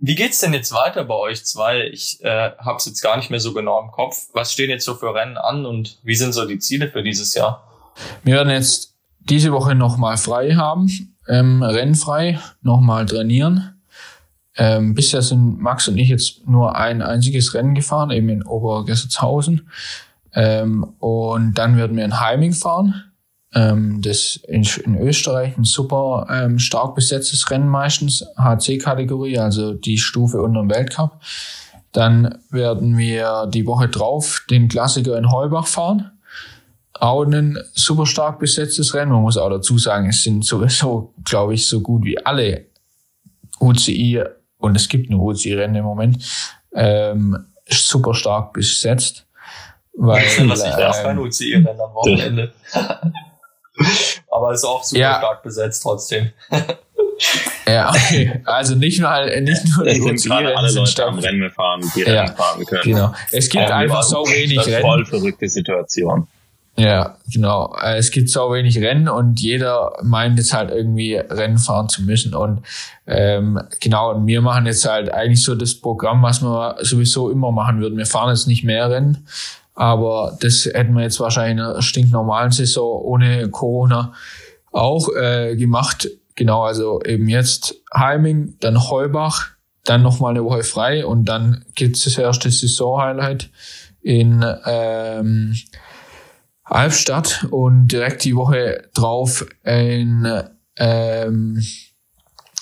wie geht's denn jetzt weiter bei euch zwei? Ich äh, habe es jetzt gar nicht mehr so genau im Kopf. Was stehen jetzt so für Rennen an und wie sind so die Ziele für dieses Jahr? Wir werden jetzt diese Woche nochmal frei haben, ähm, rennfrei, nochmal trainieren. Ähm, bisher sind Max und ich jetzt nur ein einziges Rennen gefahren, eben in Obergessertshausen. Ähm, und dann werden wir in Heiming fahren. Ähm, das in, in Österreich ein super ähm, stark besetztes Rennen meistens, HC-Kategorie, also die Stufe unter dem Weltcup. Dann werden wir die Woche drauf den Klassiker in Heubach fahren. auch ein super stark besetztes Rennen. Man muss auch dazu sagen, es sind sowieso, glaube ich, so gut wie alle UCI und es gibt nur UCI-Rennen im Moment, ähm, super stark besetzt. Weil, das ist ähm, kein UCI-Rennen am Wochenende. Aber ist auch super ja. stark besetzt trotzdem. ja, also nicht nur halt, nicht nur die sind stark. am Rennen fahren, die ja, Rennen fahren können. Genau. Es gibt ähm, einfach so wenig das ist Rennen. Voll verrückte Situation. Ja, genau. Äh, es gibt so wenig Rennen und jeder meint jetzt halt irgendwie Rennen fahren zu müssen. Und ähm, genau, und wir machen jetzt halt eigentlich so das Programm, was wir sowieso immer machen würden. Wir fahren jetzt nicht mehr Rennen, aber das hätten wir jetzt wahrscheinlich in einer stinknormalen Saison ohne Corona auch äh, gemacht. Genau, also eben jetzt Heiming, dann Heubach, dann nochmal eine Woche frei und dann gibt's das erste Saison-Highlight in ähm, Albstadt und direkt die Woche drauf in ähm,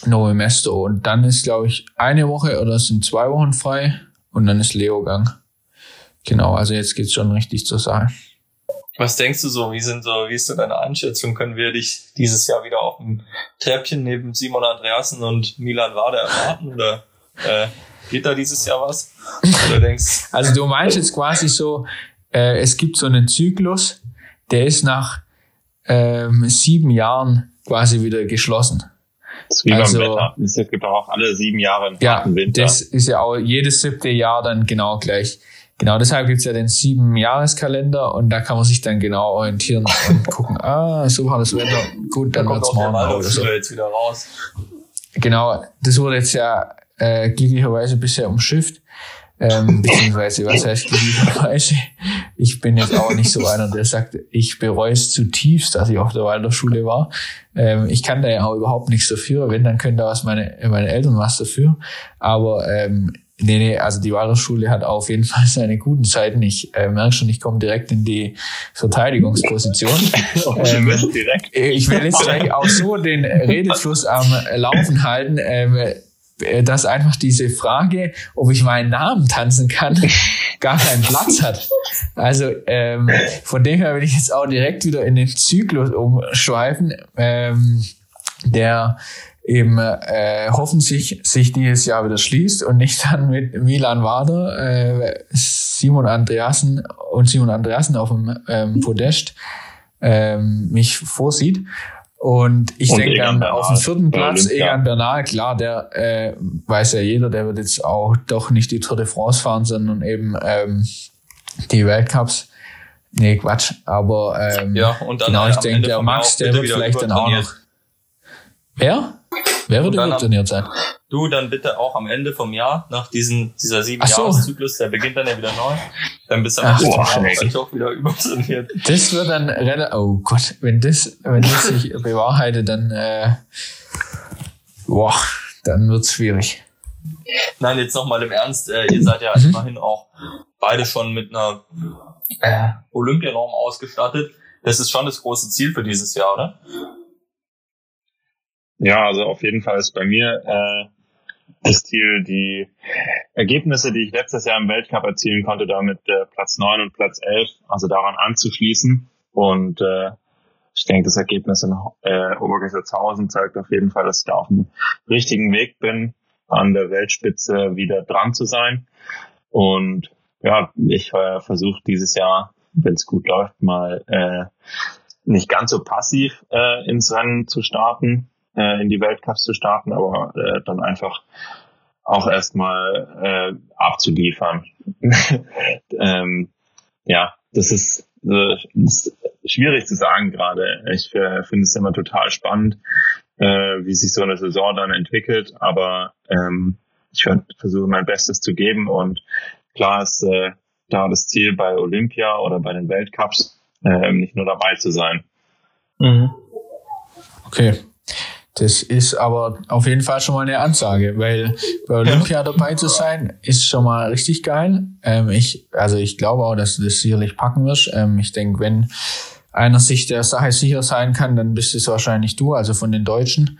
Novo Mesto. Und dann ist, glaube ich, eine Woche oder es sind zwei Wochen frei und dann ist Leogang. Genau, also jetzt geht's schon richtig zur Sache. Was denkst du so? Wie sind so, wie ist so deine Einschätzung? Können wir dich dieses Jahr wieder auf dem Treppchen neben Simon Andreasen und Milan Wade erwarten? Oder äh, geht da dieses Jahr was? Oder denkst Also du meinst jetzt quasi so, äh, es gibt so einen Zyklus, der ist nach ähm, sieben Jahren quasi wieder geschlossen. Das ist wie also, beim Wetter. Es gibt auch alle sieben Jahre einen ja, Winter. Das ist ja auch jedes siebte Jahr dann genau gleich. Genau, deshalb gibt's ja den sieben Jahreskalender und da kann man sich dann genau orientieren und gucken, ah, so war das Wetter, gut, dann da wird's morgen oder so. Jetzt wieder raus. Genau, das wurde jetzt ja äh, glücklicherweise bisher umschifft. Ähm, beziehungsweise, was heißt glücklicherweise? Ich bin jetzt auch nicht so einer, der sagt, ich bereue es zutiefst, dass ich auf der Waldorfschule war. Ähm, ich kann da ja auch überhaupt nichts dafür. Wenn, dann können da was meine, meine Eltern was dafür. Aber ähm, Nee, nee, also die Waldorfschule hat auf jeden Fall seine guten Zeiten. Ich äh, merke schon, ich komme direkt in die Verteidigungsposition. ähm, ich will jetzt gleich auch so den Redefluss am Laufen halten. Ähm, äh, dass einfach diese Frage, ob ich meinen Namen tanzen kann, gar keinen Platz hat. Also ähm, von dem her will ich jetzt auch direkt wieder in den Zyklus umschweifen, ähm, der eben äh, hoffentlich sich dieses Jahr wieder schließt und nicht dann mit Milan Wader, äh, Simon Andreasen und Simon Andreasen auf dem ähm, Podest ähm, mich vorsieht. Und ich denke dann Bernal, auf dem vierten Platz Egan Bernal, klar, der äh, weiß ja jeder, der wird jetzt auch doch nicht die Tour de France fahren, sondern eben ähm, die Weltcups. Nee, Quatsch. Aber ähm, ja, und dann genau, ich denke, der Max, der wird vielleicht dann auch noch. Wer? Wer wird übertrainiert sein? Du dann bitte auch am Ende vom Jahr, nach diesen, dieser sieben so. Jahreszyklus, der beginnt dann ja wieder neu, dann bist du am Ende auch wieder übertrainiert. Das wird dann relativ, oh Gott, wenn das, wenn das sich bewahrheitet, dann, äh, boah, dann wird's schwierig. Nein, jetzt nochmal im Ernst, äh, ihr seid ja mhm. immerhin auch beide schon mit einer äh, Olympiaraum ausgestattet. Das ist schon das große Ziel für dieses Jahr, oder? Ja, also auf jeden Fall ist bei mir äh, das Ziel, die Ergebnisse, die ich letztes Jahr im Weltcup erzielen konnte, damit äh, Platz 9 und Platz 11, also daran anzuschließen. Und äh, ich denke, das Ergebnis in äh, Obergessertshausen zeigt auf jeden Fall, dass ich da auf dem richtigen Weg bin, an der Weltspitze wieder dran zu sein. Und ja, ich äh, versuche dieses Jahr, wenn es gut läuft, mal äh, nicht ganz so passiv äh, ins Rennen zu starten, äh, in die Weltcups zu starten, aber äh, dann einfach auch erstmal äh, abzuliefern. ähm, ja, das ist, äh, das ist schwierig zu sagen gerade. Ich äh, finde es immer total spannend, äh, wie sich so eine Saison dann entwickelt, aber ähm, ich versuche mein Bestes zu geben und klar ist äh, da das Ziel bei Olympia oder bei den Weltcups äh, nicht nur dabei zu sein. Mhm. Okay. Das ist aber auf jeden Fall schon mal eine Ansage, weil bei Olympia dabei zu sein, ist schon mal richtig geil. Ähm, ich, also ich glaube auch, dass du das sicherlich packen wirst. Ähm, ich denke, wenn einer sich der Sache sicher sein kann, dann bist es wahrscheinlich du, also von den Deutschen.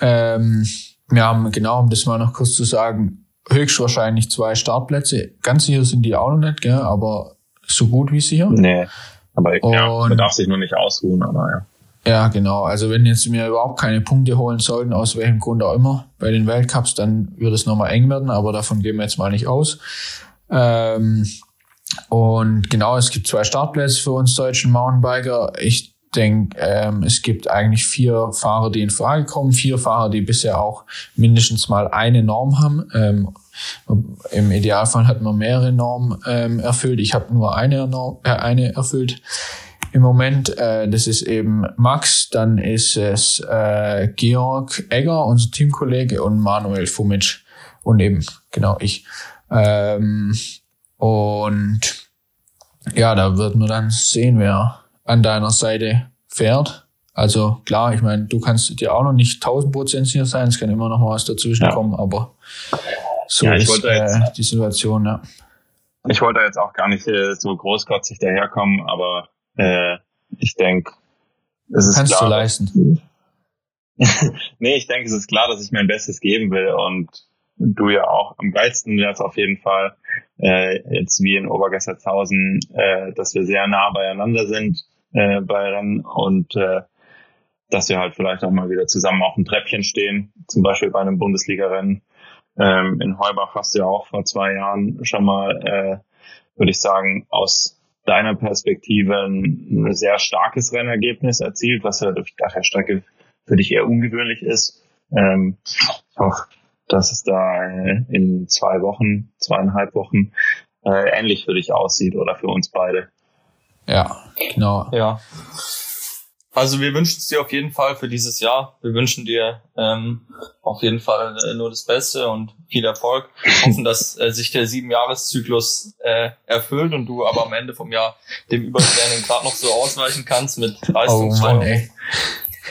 Ähm, wir haben, genau, um das mal noch kurz zu sagen, höchstwahrscheinlich zwei Startplätze. Ganz sicher sind die auch noch nicht, gell, aber so gut wie sicher. Nee. Aber ja, man darf sich nur nicht ausruhen, aber ja. Ja, genau. Also wenn jetzt mir überhaupt keine Punkte holen sollten, aus welchem Grund auch immer, bei den Weltcups, dann würde es nochmal eng werden, aber davon gehen wir jetzt mal nicht aus. Ähm, und genau, es gibt zwei Startplätze für uns deutschen Mountainbiker. Ich denke, ähm, es gibt eigentlich vier Fahrer, die in Frage kommen, vier Fahrer, die bisher auch mindestens mal eine Norm haben. Ähm, Im Idealfall hat man mehrere Normen ähm, erfüllt. Ich habe nur eine, Norm, äh, eine erfüllt im Moment. Äh, das ist eben Max, dann ist es äh, Georg Egger, unser Teamkollege, und Manuel Fumic und eben genau ich. Ähm, und ja, da wird man dann sehen, wer an deiner Seite fährt. Also klar, ich meine, du kannst dir auch noch nicht 1000 Prozent sicher sein, es kann immer noch mal was dazwischen ja. kommen, aber so ja, ist äh, die Situation, ja. Ich wollte jetzt auch gar nicht äh, so großkotzig daherkommen, aber äh, ich denke, es ist Kannst klar. du leisten. nee, ich denke, es ist klar, dass ich mein Bestes geben will und du ja auch am geilsten wär's auf jeden Fall, äh, jetzt wie in Obergessertshausen, äh, dass wir sehr nah beieinander sind äh, bei Rennen und äh, dass wir halt vielleicht auch mal wieder zusammen auf dem Treppchen stehen, zum Beispiel bei einem Bundesliga-Rennen. Ähm, in Heubach hast du ja auch vor zwei Jahren schon mal, äh, würde ich sagen, aus deiner Perspektive ein, ein sehr starkes Rennergebnis erzielt, was ja durch der Strecke für dich eher ungewöhnlich ist. Ähm, ich hoffe, dass es da äh, in zwei Wochen, zweieinhalb Wochen äh, ähnlich für dich aussieht oder für uns beide. Ja, genau. Ja. Also wir wünschen es dir auf jeden Fall für dieses Jahr. Wir wünschen dir ähm, auf jeden Fall äh, nur das Beste und viel Erfolg. Wir hoffen, dass äh, sich der Siebenjahreszyklus äh, erfüllt und du aber am Ende vom Jahr dem Übertraining gerade noch so ausweichen kannst mit Leistungssteuerung.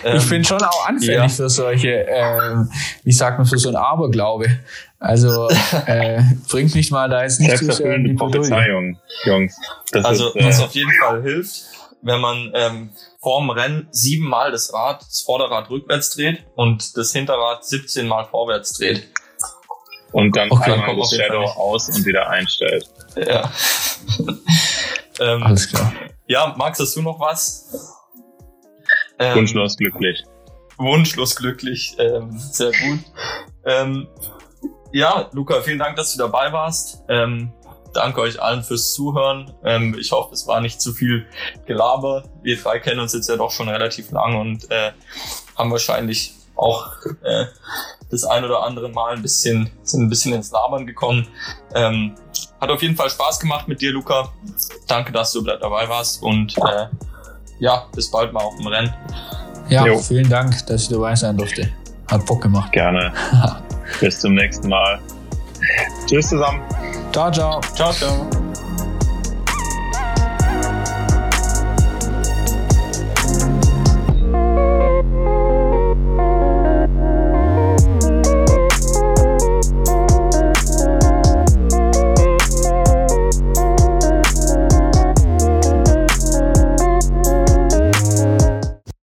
Oh ich bin schon auch anfällig ja. für solche, äh, wie sagt man, für so ein Aberglaube. Also äh, bringt mich mal da jetzt nicht zu sehr in die Prophezeiung, Jungs. Das also ist, äh, was auf jeden Fall hilft, wenn man ähm, vorm Rennen siebenmal das Rad, das Vorderrad rückwärts dreht und das Hinterrad 17 Mal vorwärts dreht. Und dann okay, einmal das Shadow aus und wieder einstellt. Ja. ähm, Alles klar. Ja, Max, hast du noch was? Ähm, wunschlos glücklich. Wunschlos glücklich, ähm, sehr gut. Ähm, ja, Luca, vielen Dank, dass du dabei warst. Ähm, danke euch allen fürs Zuhören. Ähm, ich hoffe, es war nicht zu viel Gelaber. Wir drei kennen uns jetzt ja doch schon relativ lang und äh, haben wahrscheinlich auch äh, das ein oder andere Mal ein bisschen, sind ein bisschen ins Labern gekommen. Ähm, hat auf jeden Fall Spaß gemacht mit dir, Luca. Danke, dass du dabei warst und äh, ja, bis bald mal auf dem Rennen. Ja, jo. vielen Dank, dass ich dabei sein durfte. Hat Bock gemacht. Gerne. bis zum nächsten Mal. Tschüss zusammen. Ciao, ciao. Ciao, ciao.